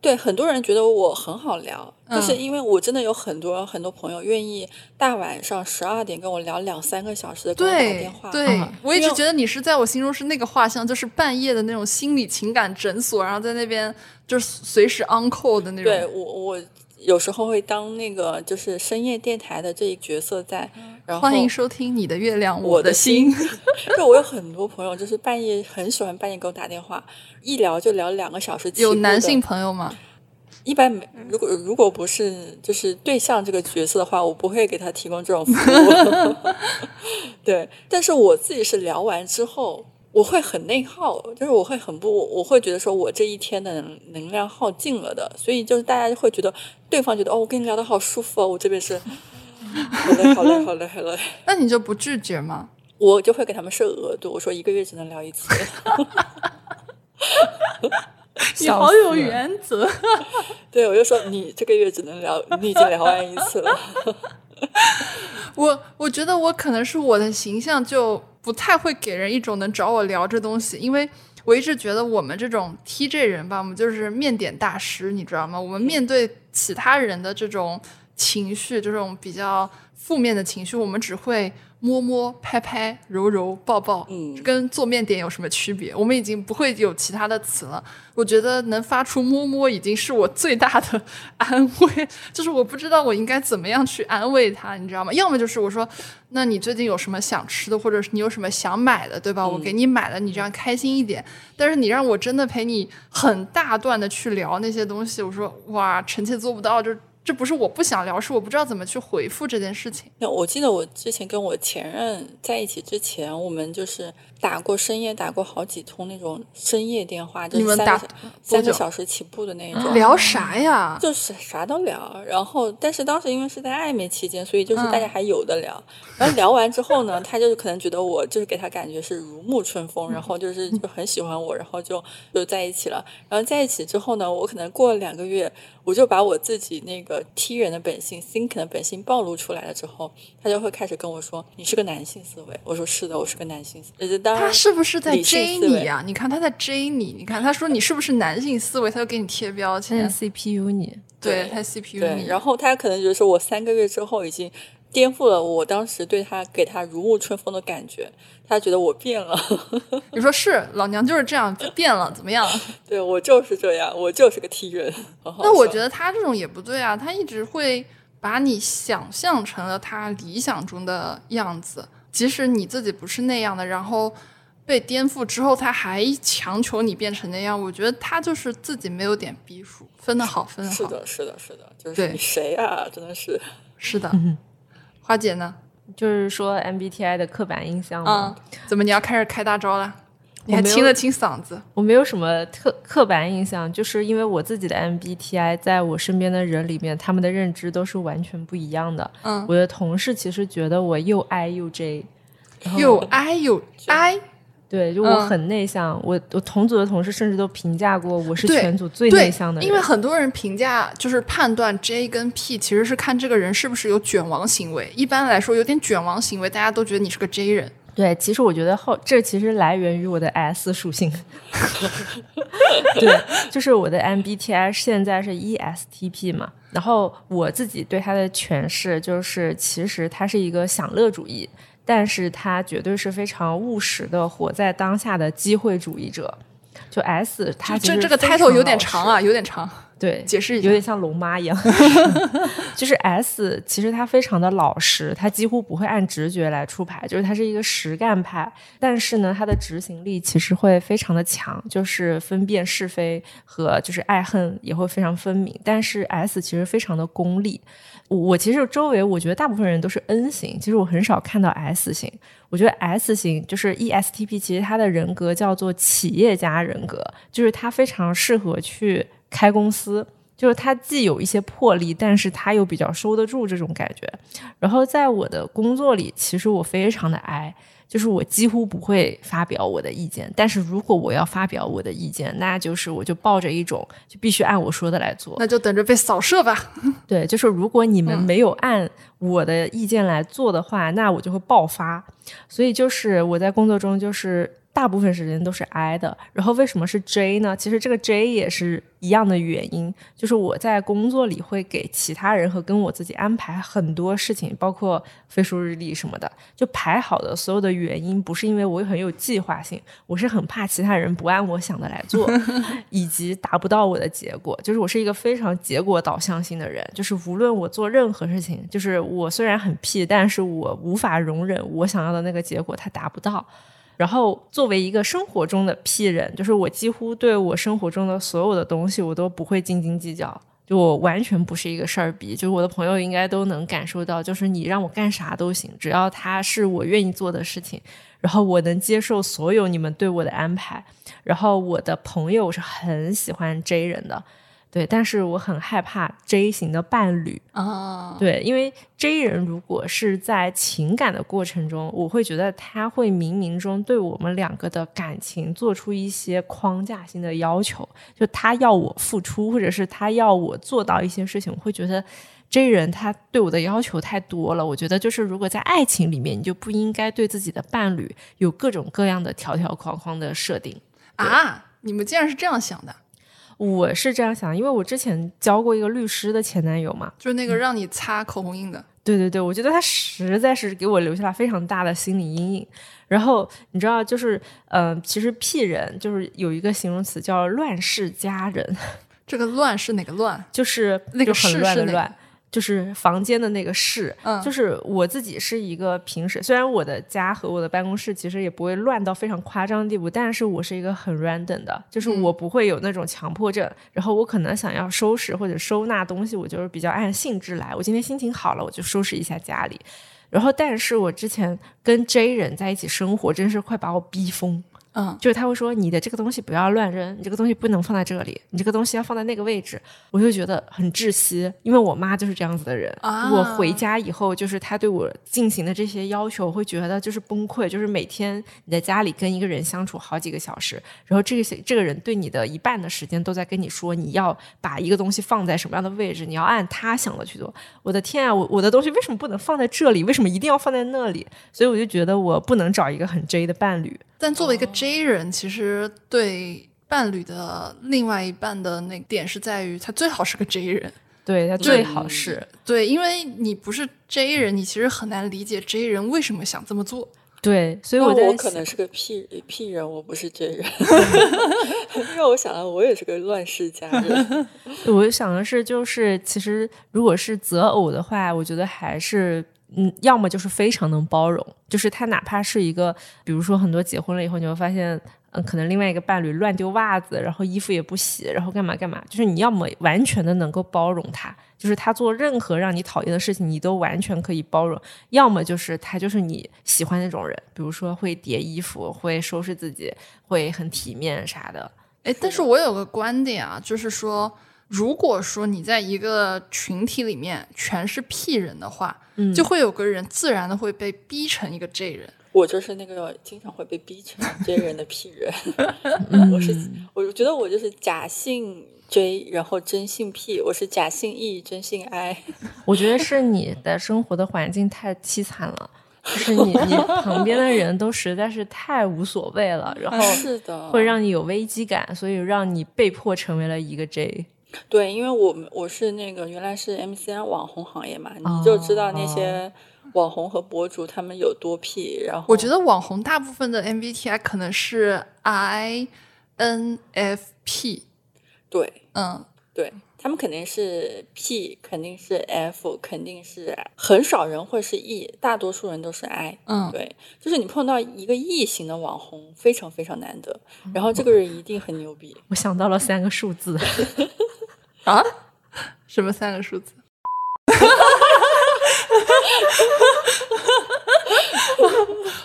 Speaker 2: 对，很多人觉得我很好聊，就是
Speaker 1: 嗯
Speaker 2: 因为我真的有很多很多朋友愿意大晚上十二点跟我聊两三个小时的，跟我打
Speaker 1: 对
Speaker 2: 电话。
Speaker 1: 对
Speaker 3: 啊，
Speaker 1: 我一直觉得你是在我心中是那个画像，就是半夜的那种心理情感诊所，然后在那边就是随时 on call 的那种。
Speaker 2: 对我我有时候会当那个就是深夜电台的这一角色在，然后
Speaker 1: 欢迎收听你的月亮，
Speaker 2: 我
Speaker 1: 的
Speaker 2: 的心。就，我有很多朋友就是半夜很喜欢半夜给我打电话，一聊就聊两个小时。
Speaker 1: 有男性朋友吗？
Speaker 2: 一般没，如果如果不是就是对象这个角色的话，我不会给他提供这种服务。对，但是我自己是聊完之后，我会很内耗，就是我会很不，我会觉得说我这一天的能能量耗尽了的，所以就是大家会觉得对方觉得哦，我跟你聊的好舒服哦，我这边是 好嘞好嘞好嘞好嘞，
Speaker 1: 那你就不拒绝吗？
Speaker 2: 我就会给他们设额度，我说一个月只能聊一次。
Speaker 1: 你好有原则。
Speaker 2: 对，我就说你这个月只能聊，你已经聊完一次了。
Speaker 1: 我我觉得我可能是我的形象就不太会给人一种能找我聊这东西，因为我一直觉得我们这种 TJ 人吧，我们就是面点大师，你知道吗？我们面对其他人的这种情绪，这种比较负面的情绪，我们只会摸摸、拍拍、揉揉、抱抱，
Speaker 2: 嗯
Speaker 1: 跟做面点有什么区别？我们已经不会有其他的词了。我觉得能发出摸摸已经是我最大的 安慰，就是我不知道我应该怎么样去安慰他，你知道吗？要么就是我说，那你最近有什么想吃的，或者是你有什么想买的，对吧？我给你买了，你这样开心一点。但是你让我真的陪你很大段的去聊那些东西，我说哇，臣妾做不到，就这不是我不想聊，是我不知道怎么去回复这件事情。
Speaker 2: 那我记得我之前跟我前任在一起之前，我们就是打过深夜打过好几通那种深夜电话，就
Speaker 1: 你们打
Speaker 2: 是三个三个小时起步的那一种。
Speaker 1: 聊啥呀？
Speaker 2: 就是啥都聊，然后但是当时因为是在暧昧期间，所以就是
Speaker 1: 嗯
Speaker 2: 大家还有的聊。然后聊完之后呢，他就是可能觉得我就是给他感觉是如沐春风，然后就是就很喜欢我，然后就就在一起了。然后在一起之后呢，我可能过了两个月，我就把我自己那个踢人的本性、think 的本性暴露出来了之后，他就会开始跟我说：“你是个男性思维。”我说：“是的，我是个男性思维。”呃当然
Speaker 1: 他是不是在
Speaker 2: 理性
Speaker 1: J
Speaker 2: 思维
Speaker 1: 你啊、你看他在追你，你看他说你是不是男性思维，他就给你贴标签
Speaker 3: 现。在 CPU 你
Speaker 2: 对
Speaker 1: 对他 CPU，你，
Speaker 2: 然后他可能觉得说我三个月之后已经颠覆了我当时对他给他如沐春风的感觉，他觉得我变了，
Speaker 1: 你说是老娘就是这样就变了，怎么样？
Speaker 2: 对我就是这样，我就是个 T 人。
Speaker 1: 那我觉
Speaker 2: 得
Speaker 1: 得他这种也不对啊，他一直会把你想象成了他理想中的样子，即使你自己不是那样的，然后被颠覆之后，他还强求你变成那样。我觉得他就是自己没有点逼数，分的好，分的好。
Speaker 2: 是的，是的，是的，就是你谁啊？真的是，
Speaker 1: 是的。花姐呢？
Speaker 3: 就是说 MBTI 的刻板印象吗
Speaker 1: 嗯，，怎么你要开始开大招了？你还
Speaker 3: 我
Speaker 1: 清了清嗓子？
Speaker 3: 我没有什么特刻板印象，就是因为我自己的 MBTI 在我身边的人里面，他们的认知都是完全不一样的。
Speaker 1: 嗯
Speaker 3: 我的同事其实觉得我又 I 又 J，
Speaker 1: 又 I 又 I，
Speaker 3: 对，就我
Speaker 1: 嗯
Speaker 3: 很内向。我我同组的同事甚至都评价过我是全组最内向的，人。
Speaker 1: 因为很多人评价就是判断 J 跟 P，其实是看这个人是不是有卷王行为。一般来说，有点卷王行为，大家都觉得你是个 J 人。
Speaker 3: 对，其实我觉得后这其实来源于我的 S 属性。对，就是我的 MBTI 现在是 E ESTP 嘛，然后我自己对它的诠释就是，其实它是一个享乐主义，但是它绝对是非常务实的活在当下的机会主义者。就 S，它
Speaker 1: 这这个 title 有点长啊，有点长。
Speaker 3: 对，
Speaker 1: 解释一下
Speaker 3: 有点像龙妈一样。就是 S，其实他非常的老实，他几乎不会按直觉来出牌，就是他是一个实干派。但是呢，他的执行力其实会非常的强，就是分辨是非和就是爱恨也会非常分明。但是 S 其实非常的功利。我其实周围我觉得大部分人都是 N 型，其实我很少看到 S 型。我觉得 S 型就是 E ESTP，其实他的人格叫做企业家人格，就是他非常适合去开公司，就是他既有一些魄力，但是他又比较收得住这种感觉。然后在我的工作里，其实我非常的 I，就是我几乎不会发表我的意见，但是如果我要发表我的意见，那就是我就抱着一种就必须按我说的来做。
Speaker 1: 那就等着被扫射吧。
Speaker 3: 对，就是如果你们
Speaker 1: 嗯
Speaker 3: 没有按我的意见来做的话，那我就会爆发。所以就是我在工作中就是大部分时间都是 I 的。然后为什么是 J 呢？其实这个 J 也是一样的原因，就是我在工作里会给其他人和跟我自己安排很多事情，包括飞书日历什么的，就排好的所有的原因，不是因为我很有计划性，我是很怕其他人不按我想的来做，以及达不到我的结果。就是我是一个非常结果导向性的人，就是无论我做任何事情，就是我虽然很屁，但是我无法容忍我想要的那个结果它达不到。然后作为一个生活中的 P 人，就是我几乎对我生活中的所有的东西，我都不会斤斤计较。就我完全不是一个事儿逼，就是我的朋友应该都能感受到，就是你让我干啥都行，只要他是我愿意做的事情，然后我能接受所有你们对我的安排。然后我的朋友是很喜欢 J 人的，对，但是我很害怕 J 型的伴侣，
Speaker 1: 啊，
Speaker 3: 对，因为 J 人如果是在情感的过程中，我会觉得他会冥冥中对我们两个的感情做出一些框架性的要求，就他要我付出，或者是他要我做到一些事情，我会觉得 J 人他对我的要求太多了。我觉得就是如果在爱情里面，你就不应该对自己的伴侣有各种各样的条条框框的设定。
Speaker 1: 啊，你们竟然是这样想的，
Speaker 3: 我是这样想，因为我之前交过一个律师的前男友嘛，
Speaker 1: 就是那个让你擦口红印的。
Speaker 3: 对对对，我觉得他实在是给我留下了非常大的心理阴影。然后你知道，就是嗯、呃其实 P 人就是有一个形容词叫乱世佳人，
Speaker 1: 这个乱是哪个乱？
Speaker 3: 就是
Speaker 1: 那个
Speaker 3: 很乱的乱，就是房间的那个室，
Speaker 1: 嗯
Speaker 3: 就是我自己是一个平时，虽然我的家和我的办公室其实也不会乱到非常夸张的地步，但是我是一个很 random 的，就是
Speaker 1: 嗯
Speaker 3: 我不会有那种强迫症，然后我可能想要收拾或者收纳东西，我就是比较按性质来，我今天心情好了，我就收拾一下家里。然后，但是我之前跟 J 人在一起生活，真是快把我逼疯。
Speaker 1: 嗯，
Speaker 3: 就是他会说你的这个东西不要乱扔，你这个东西不能放在这里，你这个东西要放在那个位置，我就觉得很窒息。因为我妈就是这样子的人，我回家以后，就是她对我进行的这些要求，会觉得就是崩溃。就是每天你在家里跟一个人相处好几个小时，然后这个这个人对你的一半的时间都在跟你说你要把一个东西放在什么样的位置，你要按他想的去做。我的天啊，我我的东西为什么不能放在这里？为什么一定要放在那里？所以我就觉得我不能找一个很 J 的伴侣。
Speaker 1: 但作为一个 J 人，其实对伴侣的另外一半的那点是在于，他最好是个 J 人。
Speaker 3: 对他最好是，
Speaker 1: 对，因为你不是 J 人，你其实很难理解 J 人为什么想这么做。
Speaker 3: 对，所以
Speaker 2: 我
Speaker 3: 在
Speaker 2: 我可能是个 P P 人，我不是 J 人，因为我想到，我也是个乱世佳人。
Speaker 3: 我想的是，就是其实如果是择偶的话，我觉得还是。嗯，要么就是非常能包容，就是他哪怕是一个，比如说很多结婚了以后，你会发现，嗯，可能另外一个伴侣乱丢袜子，然后衣服也不洗，然后干嘛干嘛，就是你要么完全的能够包容他，就是他做任何让你讨厌的事情，你都完全可以包容；要么就是他就是你喜欢那种人，比如说会叠衣服，会收拾自己，会很体面啥的。
Speaker 1: 哎，但是我有个观点啊，就是说，如果说你在一个群体里面全是 P 人的话，
Speaker 3: 嗯
Speaker 1: 就会有个人自然的会被逼成一个 J 人。
Speaker 2: 我就是那个经常会被逼成 J 人的 P 人，
Speaker 3: 嗯
Speaker 2: 我是我觉得我就是假性 J，然后真性 P，我是假性 E，真性 I。
Speaker 3: 我觉得是你的生活的环境太凄惨了，就是你你旁边的人都实在是太无所谓了，然后
Speaker 2: 是的，
Speaker 3: 会让你有危机感，所以让你被迫成为了一个 J。
Speaker 2: 对，因为我们我是那个原来是 MCN 网红行业嘛，你就知道那些网红和博主他们有多 P，然后
Speaker 1: 我觉得网红大部分的 MBTI 可能是 INFP，
Speaker 2: 对
Speaker 1: 嗯，
Speaker 2: 对，他们肯定是 P，肯定是 F，肯定是很少人会是 E，大多数人都是 I。
Speaker 1: 嗯
Speaker 2: 对，就是你碰到一个 E 型的网红，非常非常难得，然后这个人一定很牛逼。
Speaker 3: 我想到了三个数字
Speaker 1: 啊，什么三个数字？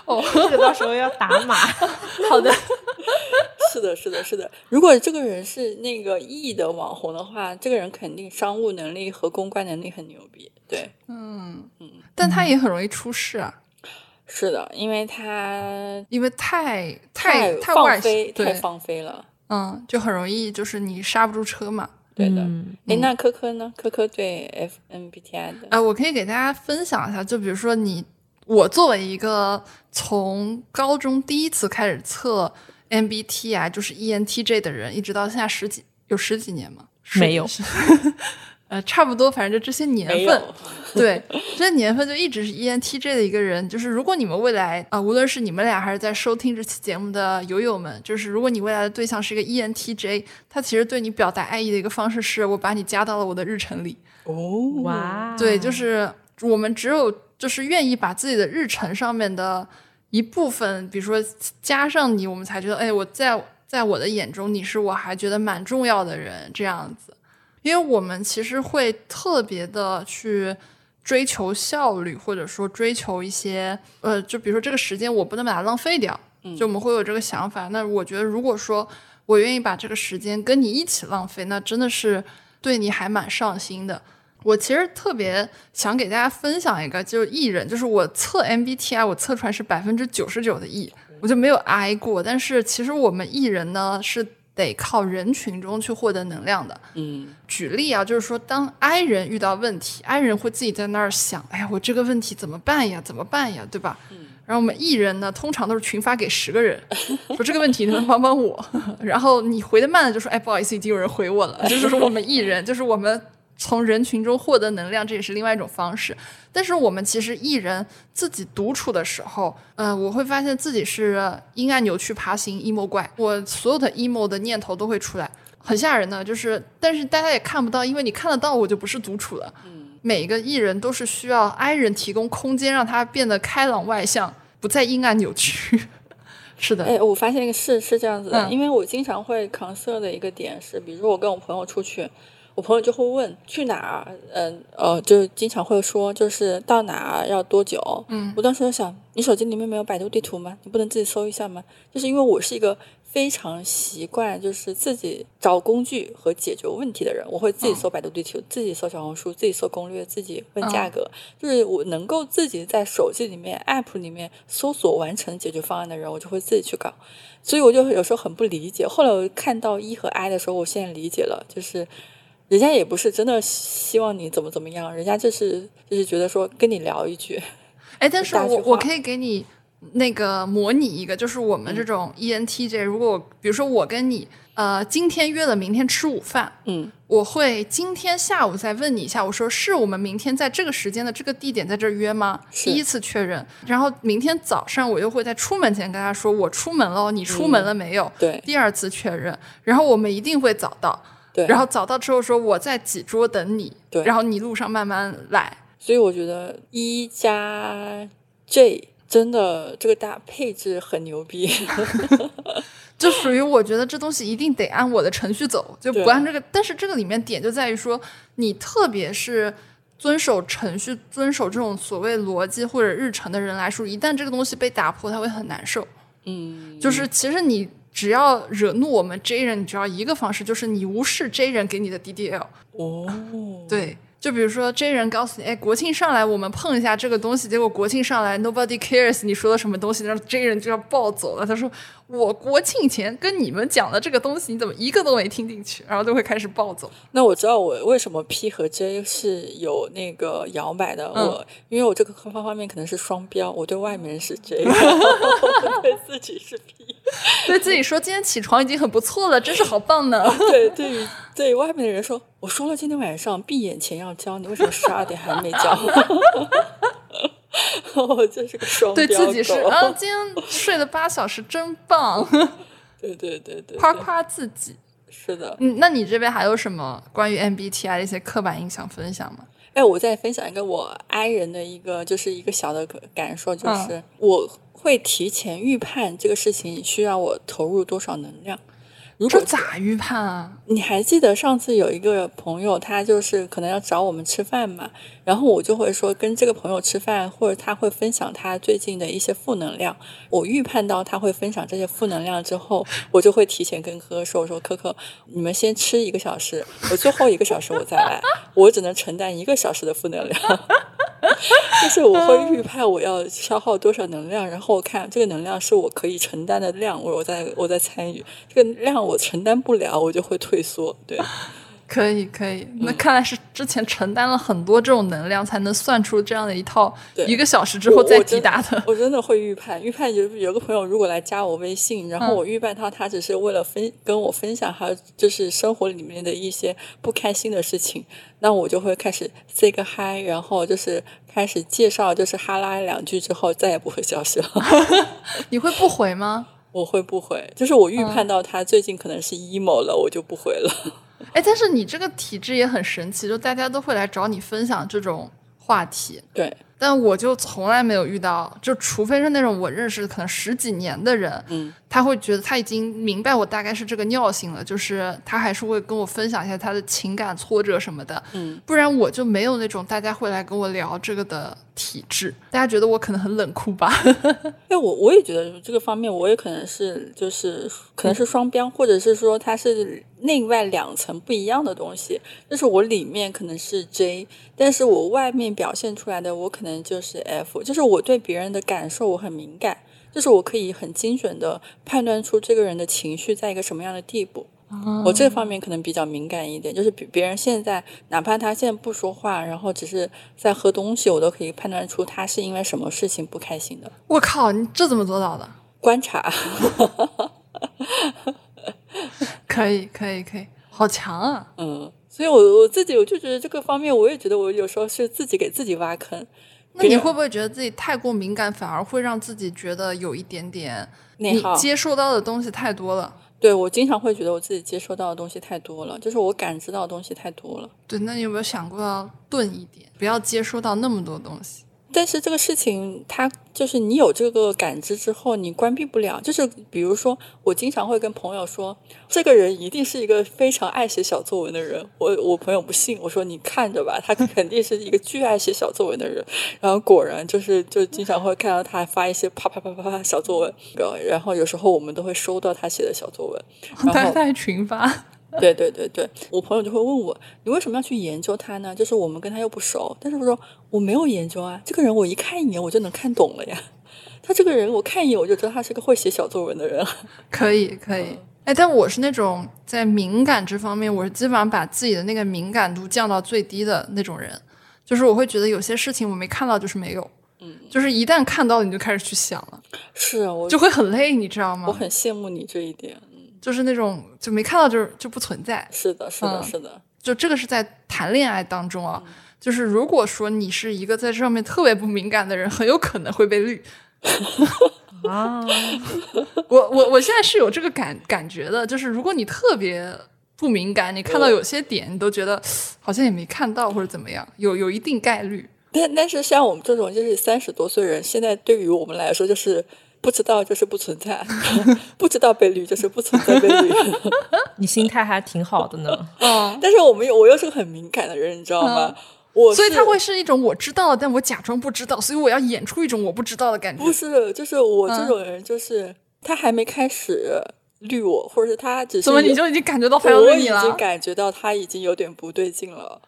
Speaker 1: 哦，
Speaker 3: 这个到时候要打码。
Speaker 1: 好的，
Speaker 2: 是的，是的，是的。如果这个人是那个 E 的网红的话，这个人肯定商务能力和公关能力很牛逼。对，嗯嗯
Speaker 1: 但他也很容易出事啊，
Speaker 2: 是的，因为他
Speaker 1: 因为太太太
Speaker 2: 放飞，
Speaker 1: 对
Speaker 2: 太，放飞了。
Speaker 1: 嗯，就很容易就是你刹不住车嘛。
Speaker 2: 对的。
Speaker 3: 嗯
Speaker 2: 哎、那科科呢？科科对 F MBTI 的，
Speaker 1: 啊、我可以给大家分享一下，就比如说你，我作为一个从高中第一次开始测 MBTI 就是 E ENTJ 的人，一直到现在十几有十几年吗？是
Speaker 3: 没有
Speaker 1: 是呃，差不多，反正就这些年份，对，这些年份就一直是 E ENTJ 的一个人。就是如果你们未来啊、无论是你们俩还是在收听这期节目的友友们，就是如果你未来的对象是一个 E ENTJ，他其实对你表达爱意的一个方式是我把你加到了我的日程里。
Speaker 2: 哦，
Speaker 3: 哇，
Speaker 1: 对，就是我们只有就是愿意把自己的日程上面的一部分，比如说加上你，我们才觉得，哎，我在在我的眼中你是我还觉得蛮重要的人，这样子。因为我们其实会特别的去追求效率，或者说追求一些呃，就比如说这个时间我不能把它浪费掉，就我们会有这个想法。那我觉得，如果说我愿意把这个时间跟你一起浪费，那真的是对你还蛮上心的。我其实特别想给大家分享一个，就是 E 人，就是我测 MBTI，我测出来是百分之九十九的 E，我就没有 I 过。但是其实我们 E 人呢是得靠人群中去获得能量的。
Speaker 2: 嗯，
Speaker 1: 举例啊，就是说，当 I 人遇到问题，I 人会自己在那儿想，哎呀，我这个问题怎么办呀？怎么办呀？对吧？然后我们 E 人呢，通常都是群发给十个人，说这个问题能不能帮帮我？然后你回的慢了，就说，哎，不好意思，已经有人回我了。这就是我们 E 人，就是我们从人群中获得能量，这也是另外一种方式。但是我们其实艺人自己独处的时候，呃，我会发现自己是阴暗扭曲爬行 emo 怪，我所有的 emo 的念头都会出来。很吓人的，就是，但是大家也看不到，因为你看得到，我就不是独处了。每一个艺人都是需要 I 人提供空间，让他变得开朗外向，不再阴暗扭曲。是的，
Speaker 2: 哎，我发现一个是是这样子的，
Speaker 1: 嗯
Speaker 2: 因为我经常会 concern 的一个点是，比如说我跟我朋友出去，我朋友就会问去哪儿，嗯呃，就经常会说就是到哪儿要多久，
Speaker 1: 嗯
Speaker 2: 我当时就想，你手机里面没有百度地图吗？你不能自己搜一下吗？就是因为我是一个非常习惯就是自己找工具和解决问题的人，我会自己搜百度地图，自己搜小红书，自己搜攻略，自己问价格，就是我能够自己在手机里面 app 里面搜索完成解决方案的人，我就会自己去搞。所以我就有时候很不理解。后来我看到 E 和 I 的时候，我现在理解了，就是人家也不是真的希望你怎么怎么样，人家就是就是觉得说跟你聊一句，
Speaker 1: 哎，但是我我可以给你那个模拟一个，就是我们这种 E ENTJ，如果比如说我跟你呃今天约了明天吃午饭，
Speaker 2: 嗯
Speaker 1: 我会今天下午再问你一下，我说是我们明天在这个时间的这个地点在这儿约吗？第一次确认，然后明天早上我又会在出门前跟他说我出门了，你出门了没有？
Speaker 2: 对
Speaker 1: 第二次确认，然后我们一定会早到，
Speaker 2: 对，
Speaker 1: 然后找到之后说我在几桌等你，
Speaker 2: 对
Speaker 1: 然后你路上慢慢来。
Speaker 2: 所以我觉得一加 J 真的这个大配置很牛逼，
Speaker 1: 就属于我觉得这东西一定得按我的程序走，就不按这个。但是这个里面点就在于说，你特别是遵守程序、遵守这种所谓逻辑或者日程的人来说，一旦这个东西被打破，他会很难受。
Speaker 2: 嗯，
Speaker 1: 就是其实你只要惹怒我们 J 人，你只要一个方式，就是你无视 J 人给你的 DDL。
Speaker 2: 哦，
Speaker 1: 对，就比如说 J 人告诉你，哎，国庆上来我们碰一下这个东西，结果国庆上来 nobody cares 你说的什么东西，然后 J 人就要暴走了。他说我国庆前跟你们讲的这个东西，你怎么一个都没听进去？然后就会开始暴走。
Speaker 2: 那我知道我为什么 P 和 J 是有那个摇摆的，
Speaker 1: 嗯
Speaker 2: 我因为我这个方方面可能是双标，我对外面人是 J，对自己是 P。
Speaker 1: 对自己说今天起床已经很不错了，真是好棒呢。
Speaker 2: 对，对于对外面的人说，我说了今天晚上闭眼前要教你，为什么十二点还没教？我 就是个双
Speaker 1: 对自己是
Speaker 2: 狗
Speaker 1: 啊，今天睡了八小时，真棒，
Speaker 2: 对对对对，
Speaker 1: 夸夸自己。
Speaker 2: 是的。
Speaker 1: 嗯，那你这边还有什么关于 MBTI 的一些刻板印象分享吗？
Speaker 2: 哎，我再分享一个我 I 人的一个，就是一个小的感受，就是
Speaker 1: 嗯
Speaker 2: 我会提前预判这个事情需要我投入多少能量。如果
Speaker 1: 这咋预判啊？
Speaker 2: 你还记得上次有一个朋友，他就是可能要找我们吃饭嘛，然后我就会说跟这个朋友吃饭，或者他会分享他最近的一些负能量。我预判到他会分享这些负能量之后，我就会提前跟科科说：“我说科科，你们先吃一个小时，我最后一个小时我再来，我只能承担一个小时的负能量。”就是我会预判我要消耗多少能量，然后我看这个能量是我可以承担的量，我我在我在参与这个量我承担不了，我就会退缩。对，
Speaker 1: 可以可以，那
Speaker 2: 嗯
Speaker 1: 看来是之前承担了很多这种能量，才能算出这样的一套
Speaker 2: 对
Speaker 1: 一个小时之后再
Speaker 2: 我我真
Speaker 1: 抵达的。
Speaker 2: 我真的会预判，预判有有个朋友如果来加我微信，然后
Speaker 1: 嗯
Speaker 2: 我预判他他只是为了分跟我分享他就是生活里面的一些不开心的事情，那我就会开始 say 个 hi，然后就是开始介绍，就是哈拉两句之后再也不回消息了。
Speaker 1: 你会不回吗？
Speaker 2: 我会不回，就是我预
Speaker 1: 嗯。
Speaker 2: 判到他最近可能是 emo 了，我就不回了。
Speaker 1: 哎，但是你这个体质也很神奇，就大家都会来找你分享这种话题，
Speaker 2: 对，
Speaker 1: 但我就从来没有遇到，就除非是那种我认识可能十几年的人，
Speaker 2: 嗯，
Speaker 1: 他会觉得他已经明白我大概是这个尿性了，就是他还是会跟我分享一下他的情感挫折什么的，
Speaker 2: 嗯，
Speaker 1: 不然我就没有那种大家会来跟我聊这个的体质，大家觉得我可能很冷酷吧？
Speaker 2: 因 为我我也觉得这个方面，我也可能是就是可能是双标，或者是说它是内外两层不一样的东西。就是我里面可能是 J，但是我外面表现出来的我可能就是 F，就是我对别人的感受我很敏感，就是我可以很精准的判断出这个人的情绪在一个什么样的地步。我这方面可能比较敏感一点，就是别别人现在哪怕他现在不说话，然后只是在喝东西，我都可以判断出他是因为什么事情不开心的。
Speaker 1: 我靠，你这怎么做到的？
Speaker 2: 观察，
Speaker 1: 可以，可以，可以，好强啊！
Speaker 2: 嗯，所以我我自己我就觉得这个方面，我也觉得我有时候是自己给自己挖坑。
Speaker 1: 那你会不会觉得自己太过敏感，反而会让自己觉得有一点点你
Speaker 2: 内耗
Speaker 1: 接受到的东西太多了？
Speaker 2: 对我经常会觉得我自己接收到的东西太多了，就是我感知到的东西太多了。
Speaker 1: 对，那你有没有想过要钝一点，不要接收到那么多东西？
Speaker 2: 但是这个事情，它就是你有这个感知之后，你关闭不了。就是比如说，我经常会跟朋友说，这个人一定是一个非常爱写小作文的人。我我朋友不信，我说你看着吧，他肯定是一个巨爱写小作文的人。然后果然就是就经常会看到他发一些啪啪啪啪啪小作文，然后有时候我们都会收到他写的小作文，然后
Speaker 1: 他在群发，
Speaker 2: 对对对对，我朋友就会问我，你为什么要去研究他呢？就是我们跟他又不熟，但是我说我没有研究啊，这个人我一看一眼我就能看懂了呀。他这个人我看一眼我就知道他是个会写小作文的人。
Speaker 1: 可以可以。哎，但我是那种在敏感这方面，我是基本上把自己的那个敏感度降到最低的那种人。就是我会觉得有些事情我没看到就是没有，
Speaker 2: 嗯，
Speaker 1: 就是一旦看到你就开始去想了，
Speaker 2: 是啊，我
Speaker 1: 就会很累，你知道吗？
Speaker 2: 我很羡慕你这一点。嗯，
Speaker 1: 就是那种就没看到就是就不存在。
Speaker 2: 是的，是的，
Speaker 1: 嗯
Speaker 2: 是的。
Speaker 1: 就这个是在谈恋爱当中啊，就是如果说你是一个在这上面特别不敏感的人，很有可能会被绿。
Speaker 3: 啊，
Speaker 1: 我我我现在是有这个感感觉的，就是如果你特别不敏感，你看到有些点，你都觉得好像也没看到或者怎么样，有有一定概率。
Speaker 2: 但但是像我们这种就是三十多岁人，现在对于我们来说就是不知道就是不存在，不知道被绿就是不存在被绿。
Speaker 3: 你心态还挺好的呢。
Speaker 1: 嗯，
Speaker 2: 但是我们又我又是个很敏感的人，你知道吗？我
Speaker 1: 所以他会是一种我知道了，但我假装不知道，所以我要演出一种我不知道的感觉。
Speaker 2: 不是，就是我
Speaker 1: 嗯
Speaker 2: 这种人，就是、他还没开始绿我，或者是他只是
Speaker 1: 怎么你就已经感觉到他要
Speaker 2: 我已经？感觉到他已经有点不对劲了。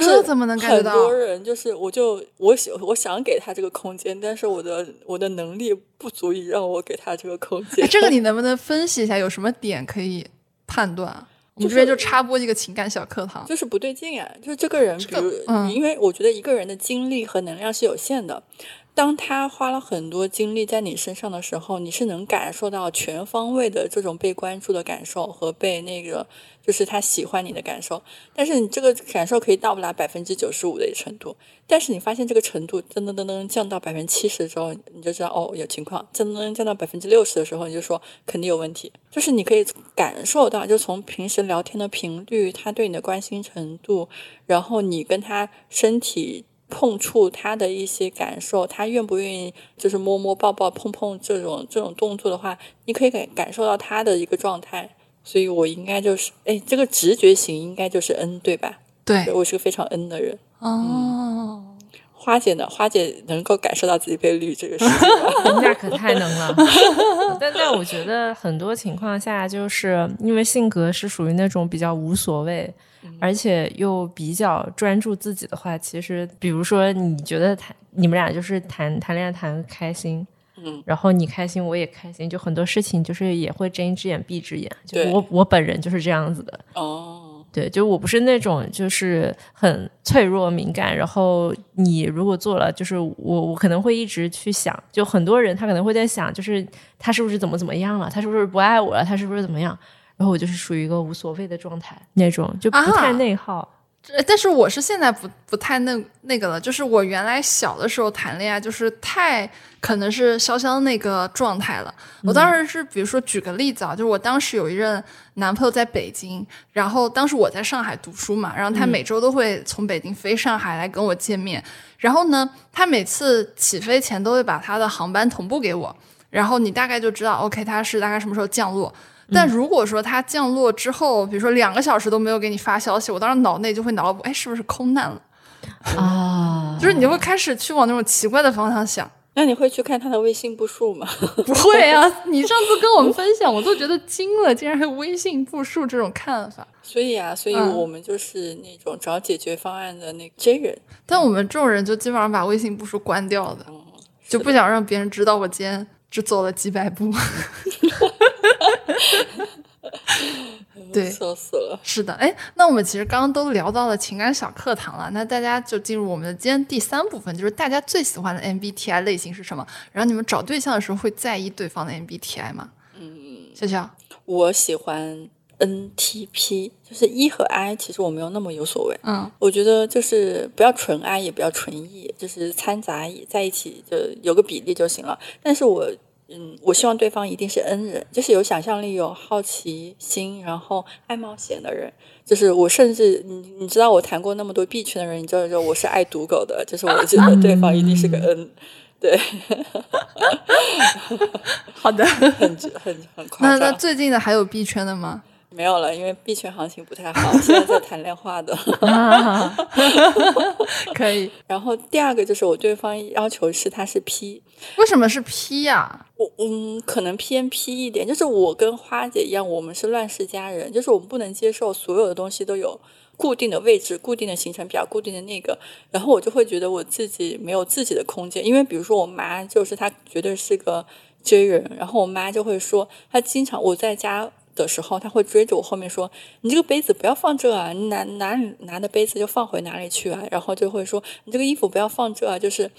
Speaker 2: 就
Speaker 1: 这怎么能感觉到
Speaker 2: 很多人就是，我就我想我想给他这个空间，但是我的我的能力不足以让我给他这个空间。
Speaker 1: 哎，这个你 能不能分析一下，有什么点可以判断啊？我们这边就插播一个情感小课堂。
Speaker 2: 就是不对劲啊！就是这个人，比
Speaker 1: 个
Speaker 2: 如，
Speaker 1: 嗯
Speaker 2: 因为我觉得一个人的精力和能量是有限的，当他花了很多精力在你身上的时候，你是能感受到全方位的这种被关注的感受和被那个，就是他喜欢你的感受。但是你这个感受可以到不了百分之九十五的程度，但是你发现这个程度噔噔噔噔降到百分之七十的时候，你就知道哦有情况；噔噔噔降到百分之六十的时候，你就说肯定有问题。就是你可以感受到，就从平时聊天的频率，他对你的关心程度，然后你跟他身体碰触他的一些感受，他愿不愿意就是摸摸抱抱碰碰这种这种动作的话，你可以感感受到他的一个状态。所以我应该就是，哎，这个直觉型应该就是 N 对吧？
Speaker 1: 对
Speaker 2: 对，我是个非常 N 的人。
Speaker 1: 哦，
Speaker 2: 花姐呢？花姐能够感受到自己被绿这个事情 吗？
Speaker 3: 那可太能了。但但我觉得很多情况下，就是因为性格是属于那种比较无所谓，而且又比较专注自己的话，其实比如说你觉得谈你们俩就是谈谈恋爱谈得开心。
Speaker 2: 嗯，
Speaker 3: 然后你开心，我也开心，就很多事情就是也会睁一只眼闭一只眼。就
Speaker 2: 对
Speaker 3: 我我本人就是这样子的，
Speaker 2: 哦，
Speaker 3: 对，就我不是那种就是很脆弱敏感，然后你如果做了，就是我我可能会一直去想，就很多人他可能会在想，就是他是不是怎么怎么样了，他是不是不爱我了，他是不是怎么样，然后我就是属于一个无所谓的状态，那种就不太
Speaker 1: 啊
Speaker 3: 内耗。
Speaker 1: 这但是我是现在不不太那那个了，就是我原来小的时候谈恋爱，就是太可能是潇潇那个状态了。我当时是，比如说举个例子啊，就是我当时有一任男朋友在北京，然后当时我在上海读书嘛，然后他每周都会从北京飞上海来跟我见面，然后呢，他每次起飞前都会把他的航班同步给我，然后你大概就知道，OK，他是大概什么时候降落。但如果说它降落之后，比如说两个小时都没有给你发消息，我当时脑内就会脑补，哎，是不是空难了？
Speaker 3: 啊，
Speaker 1: 就是你就会开始去往那种奇怪的方向想。
Speaker 2: 那你会去看他的微信步数吗？
Speaker 1: 不会啊，你上次跟我们分享，我都觉得惊了，竟然还有微信步数这种看法。
Speaker 2: 所以啊，所以
Speaker 1: 嗯
Speaker 2: 我们就是那种找解决方案的那个 J 人。
Speaker 1: 但我们这种人就基本上把微信步数关掉的，就不想让别人知道我今天只走了几百步。对
Speaker 2: 笑死了。
Speaker 1: 是的，哎，那我们其实刚刚都聊到了情感小课堂了，那大家就进入我们的今天第三部分，就是大家最喜欢的 MBTI 类型是什么？然后你们找对象的时候会在意对方的 MBTI 吗？嗯，笑笑，
Speaker 2: 我喜欢 NTP，就是 E 和 I，其实我没有那么有所谓。
Speaker 1: 嗯，
Speaker 2: 我觉得就是不要纯 I，也不要纯 E，就是掺杂在一起，就有个比例就行了。但是我嗯，我希望对方一定是 N 人，就是有想象力、有好奇心，然后爱冒险的人。就是我甚至你你知道我谈过那么多 B 圈的人，你知道就我是爱赌狗的，就是我觉得对方一定是个 N，对，
Speaker 1: 好的。
Speaker 2: 很很很快
Speaker 1: 那那。最近的还有币圈的吗？
Speaker 2: 没有了，因为币圈行情不太好，现在在谈恋话的。
Speaker 1: 可以。
Speaker 2: 然后第二个就是我对方要求是他是 P，
Speaker 1: 为什么是 P 呀、
Speaker 2: 我嗯，可能偏 P 一点，就是我跟花姐一样，我们是乱世佳人，就是我们不能接受所有的东西都有固定的位置、固定的行程表、固定的那个，然后我就会觉得我自己没有自己的空间，因为比如说我妈就是她绝对是个 J 人，然后我妈就会说，她经常我在家。的时候，他会追着我后面说：“你这个杯子不要放这啊，你拿哪里拿的杯子就放回哪里去啊。”然后就会说：“你这个衣服不要放这啊。”就是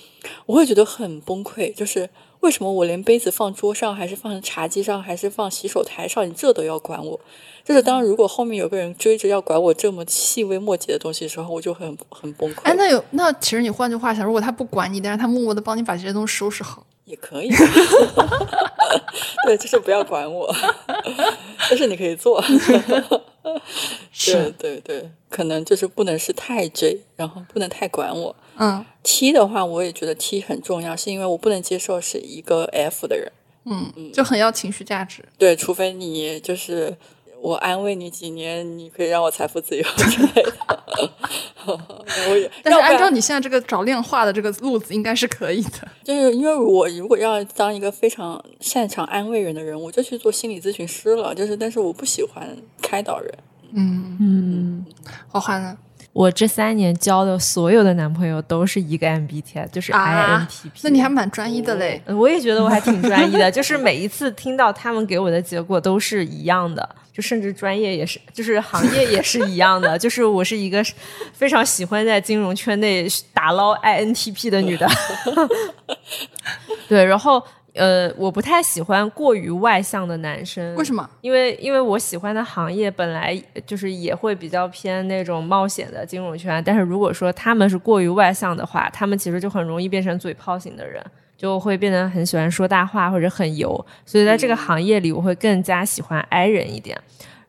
Speaker 2: 我会觉得很崩溃，就是为什么我连杯子放桌上，还是放茶几上，还是放洗手台上，你这都要管我？就是当如果后面有个人追着要管我这么细微末节的东西的时候，我就很很崩溃。
Speaker 1: 哎，那有那其实你换句话想，如果他不管你，但是他默默的帮你把这些东西收拾好，
Speaker 2: 也可以，对，就是不要管我，但是你可以做。对对对，可能就是不能是太追，然后不能太管我。
Speaker 1: 嗯
Speaker 2: T 的话，我也觉得 T 很重要，是因为我不能接受是一个 F 的人。
Speaker 1: 嗯，就很要情绪价值。
Speaker 2: 对，除非你就是我安慰你几年，你可以让我财富自由之类的。我也，
Speaker 1: 但是按照你现在这个找量化的这个路子，应该是可以的。
Speaker 2: 就是因为我如果要当一个非常擅长安慰人的人，我就去做心理咨询师了。就是，但是我不喜欢开导人。
Speaker 1: 嗯，
Speaker 3: 嗯，
Speaker 1: 花花呢？
Speaker 3: 我这三年交的所有的男朋友都是一个 MBTI，就是
Speaker 1: 啊
Speaker 3: INTP。
Speaker 1: 那你还蛮专一的嘞。
Speaker 3: 呃我也觉得我还挺专一的，就是每一次听到他们给我的结果都是一样的，就甚至专业也是，就是行业也是一样的。就是我是一个非常喜欢在金融圈内打捞 INTP 的女的。对，然后呃，我不太喜欢过于外向的男生。
Speaker 1: 为什么？
Speaker 3: 因为因为我喜欢的行业本来就是也会比较偏那种冒险的金融圈，但是如果说他们是过于外向的话，他们其实就很容易变成嘴炮型的人，就会变得很喜欢说大话或者很油。所以在这个行业里，我会更加喜欢 I 人一点。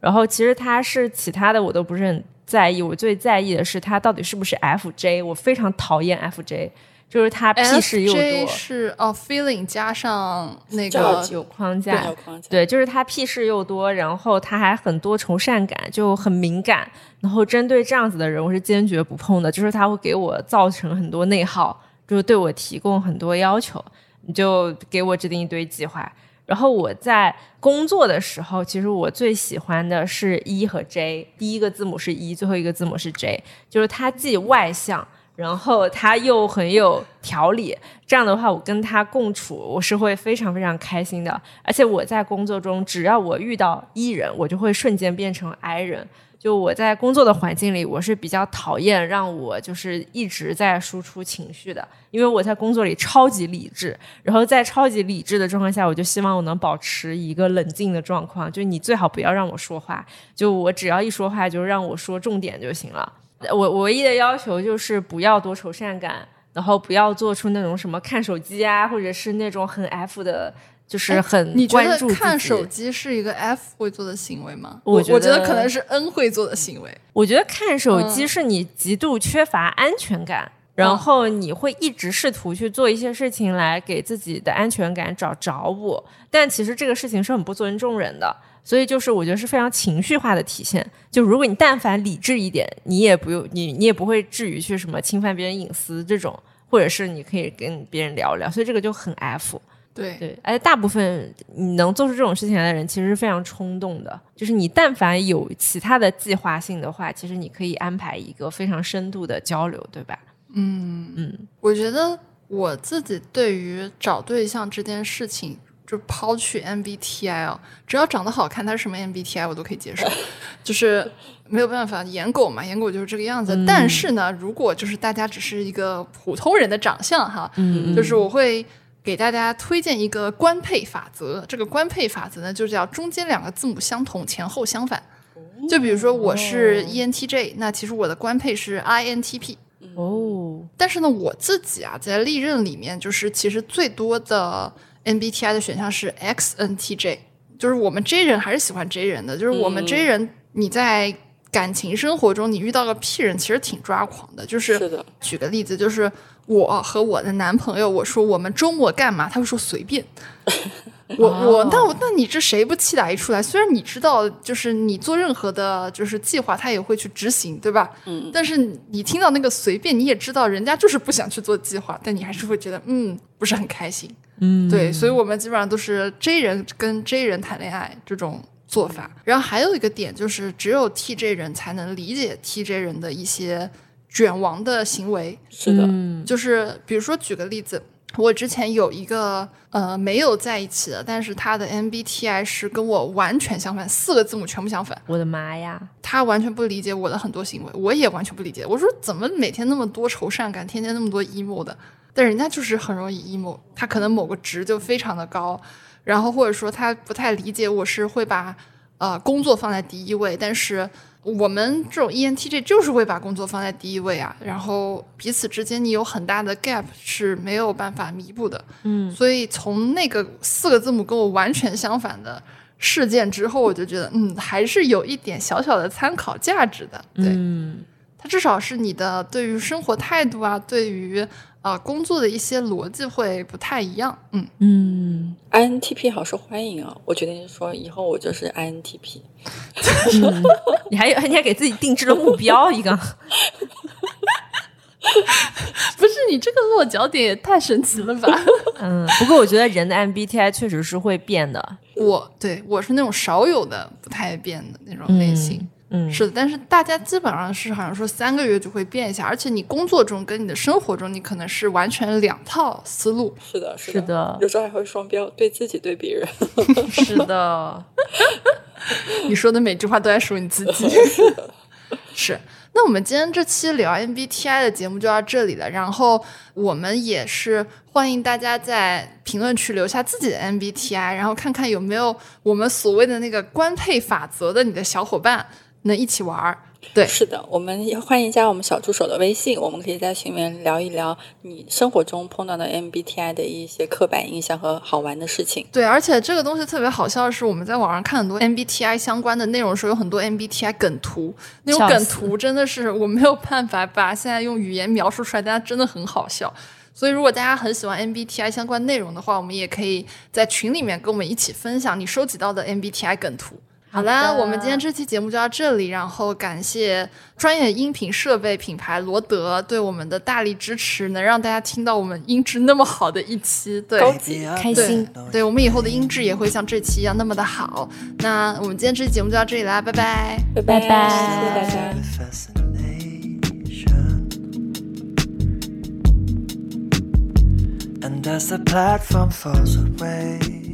Speaker 3: 然后其实他是其他的我都不是很在意，我最在意的是他到底是不是 FJ，我非常讨厌 FJ。就是他屁事又多，
Speaker 1: 是哦，feeling 加上那
Speaker 2: 这
Speaker 1: 个
Speaker 3: 框
Speaker 2: 没
Speaker 3: 架
Speaker 2: 有，框架。
Speaker 3: 对，就是他屁事又多，然后他还很多愁善感，就很敏感。然后针对这样子的人，我是坚决不碰的，就是他会给我造成很多内耗，就是对我提供很多要求，你就给我制定一堆计划。然后我在工作的时候，其实我最喜欢的是 E 和 J，第一个字母是 E，最后一个字母是 J，就是他既外向，然后他又很有条理。这样的话，我跟他共处，我是会非常非常开心的。而且我在工作中，只要我遇到 E 人，我就会瞬间变成 I 人。就我在工作的环境里，我是比较讨厌让我就是一直在输出情绪的，因为我在工作里超级理智，然后在超级理智的状况下，我就希望我能保持一个冷静的状况，就你最好不要让我说话，就我只要一说话就让我说重点就行了。我我唯一的要求就是不要多愁善感，然后不要做出那种什么看手机啊，或者是那种很 F 的，就是很
Speaker 1: 哎你觉得看手机是一个 F 会做的行为吗？
Speaker 3: 我觉
Speaker 1: 我我觉得
Speaker 3: 得
Speaker 1: 可能是 N 会做的行为。
Speaker 3: 我觉得看手
Speaker 1: 嗯
Speaker 3: 机是你极度缺乏安全感，然后你会一直试图去做一些事情来给自己的安全感找着补，但其实这个事情是很不尊重人的。所以就是我觉得是非常情绪化的体现。就如果你但凡理智一点，你也不用你你也不会至于去什么侵犯别人隐私这种，或者是你可以跟别人聊聊。所以这个就很 F。
Speaker 1: 对，
Speaker 3: 对，而且大部分你能做出这种事情来的人，其实是非常冲动的。就是你但凡有其他的计划性的话，其实你可以安排一个非常深度的交流，对吧？
Speaker 1: 嗯嗯我觉得我自己对于找对象这件事情，就抛去 MBTI 哦，只要长得好看，他是什么 MBTI 我都可以接受，就是没有办法，颜狗嘛，颜狗就是这个样子。但是呢，如果就是大家只是一个普通人的长相哈，
Speaker 3: 嗯
Speaker 1: 就是我会。给大家推荐一个官配法则，这个官配法则呢，就叫中间两个字母相同，前后相反。就比如说我是 E ENTJ，那其实我的官配是 INTP。
Speaker 3: 哦，
Speaker 1: 但是呢，我自己啊，在历任里面，就是其实最多的 MBTI 的选项是 XNTJ，就是我们 J 人还是喜欢 J 人的，就是我们 J 人你在感情生活中你遇到个 P 人，其实挺抓狂的。就是举个例子，就是我和我的男朋友，我说我们周末干嘛，他会说随便。我我那我那你这谁不气打一出来？虽然你知道，就是你做任何的，就是计划，他也会去执行，对吧？嗯。但是你听到那个随便，你也知道人家就是不想去做计划，但你还是会觉得嗯不是很开心。嗯，对，所以我们基本上都是 J 人跟 J 人谈恋爱这种做法。然后还有一个点就是，只有 TJ 人才能理解 TJ 人的一些卷王的行为。
Speaker 2: 是的，
Speaker 1: 就是比如说举个例子，我之前有一个呃没有在一起的，但是他的 MBTI 是跟我完全相反，四个字母全部相反。
Speaker 3: 我的妈呀！
Speaker 1: 他完全不理解我的很多行为，我也完全不理解。我说怎么每天那么多愁善感，天天那么多 emo 的，但人家就是很容易 emo，他可能某个值就非常的高，然后或者说他不太理解我是会把呃工作放在第一位，但是我们这种 E ENTJ 就是会把工作放在第一位啊，然后彼此之间你有很大的 gap 是没有办法弥补的，
Speaker 3: 嗯，
Speaker 1: 所以从那个四个字母跟我完全相反的事件之后，我就觉得嗯还是有一点小小的参考价值的，对。
Speaker 3: 嗯
Speaker 1: 它至少是你的对于生活态度啊，对于啊、呃工作的一些逻辑会不太一样。嗯，
Speaker 3: 嗯
Speaker 2: INTP 好受欢迎啊！我决定说以后我就是 INTP。
Speaker 3: 嗯，你还有你还给自己定制了目标一个，
Speaker 1: 不是你这个落脚点也太神奇了吧？
Speaker 3: 嗯，不过我觉得人的 MBTI 确实是会变的，
Speaker 1: 我对我是那种少有的不太变的那种类型。
Speaker 3: 嗯，
Speaker 1: 是的，但是大家基本上是好像说三个月就会变一下，而且你工作中跟你的生活中，你可能是完全两套思路。
Speaker 2: 是的，是
Speaker 3: 是的
Speaker 2: 有时候还会双标，对自己对别人。
Speaker 3: 是的，
Speaker 1: 你说的每句话都在说你自己。是，那我们今天这期聊 MBTI 的节目就到这里了。然后我们也是欢迎大家在评论区留下自己的 MBTI，然后看看有没有我们所谓的那个官配法则的你的小伙伴能一起玩儿。对，
Speaker 2: 是的，我们也欢迎加我们小助手的微信，我们可以在群里面聊一聊你生活中碰到的 MBTI 的一些刻板印象和好玩的事情。
Speaker 1: 对，而且这个东西特别好笑的是，我们在网上看很多 MBTI 相关的内容的时候，有很多 MBTI 梗图，那种梗图真的是我没有办法把现在用语言描述出来，大家真的很好笑。所以，如果大家很喜欢 MBTI 相关内容的话，我们也可以在群里面跟我们一起分享你收集到的 MBTI 梗图。好啦，我们今天这期节目就到这里，然后感谢专业音频设备品牌罗德对我们的大力支持，能让大家听到我们音质那么好的一期。对，
Speaker 2: 高级
Speaker 3: 开心，
Speaker 1: 对我们以后的音质也会像这期一样那么的好。那我们今天这期节目就到这里啦，拜拜。
Speaker 2: 拜
Speaker 3: 拜拜
Speaker 2: 谢谢大家。
Speaker 4: And as the platform falls away.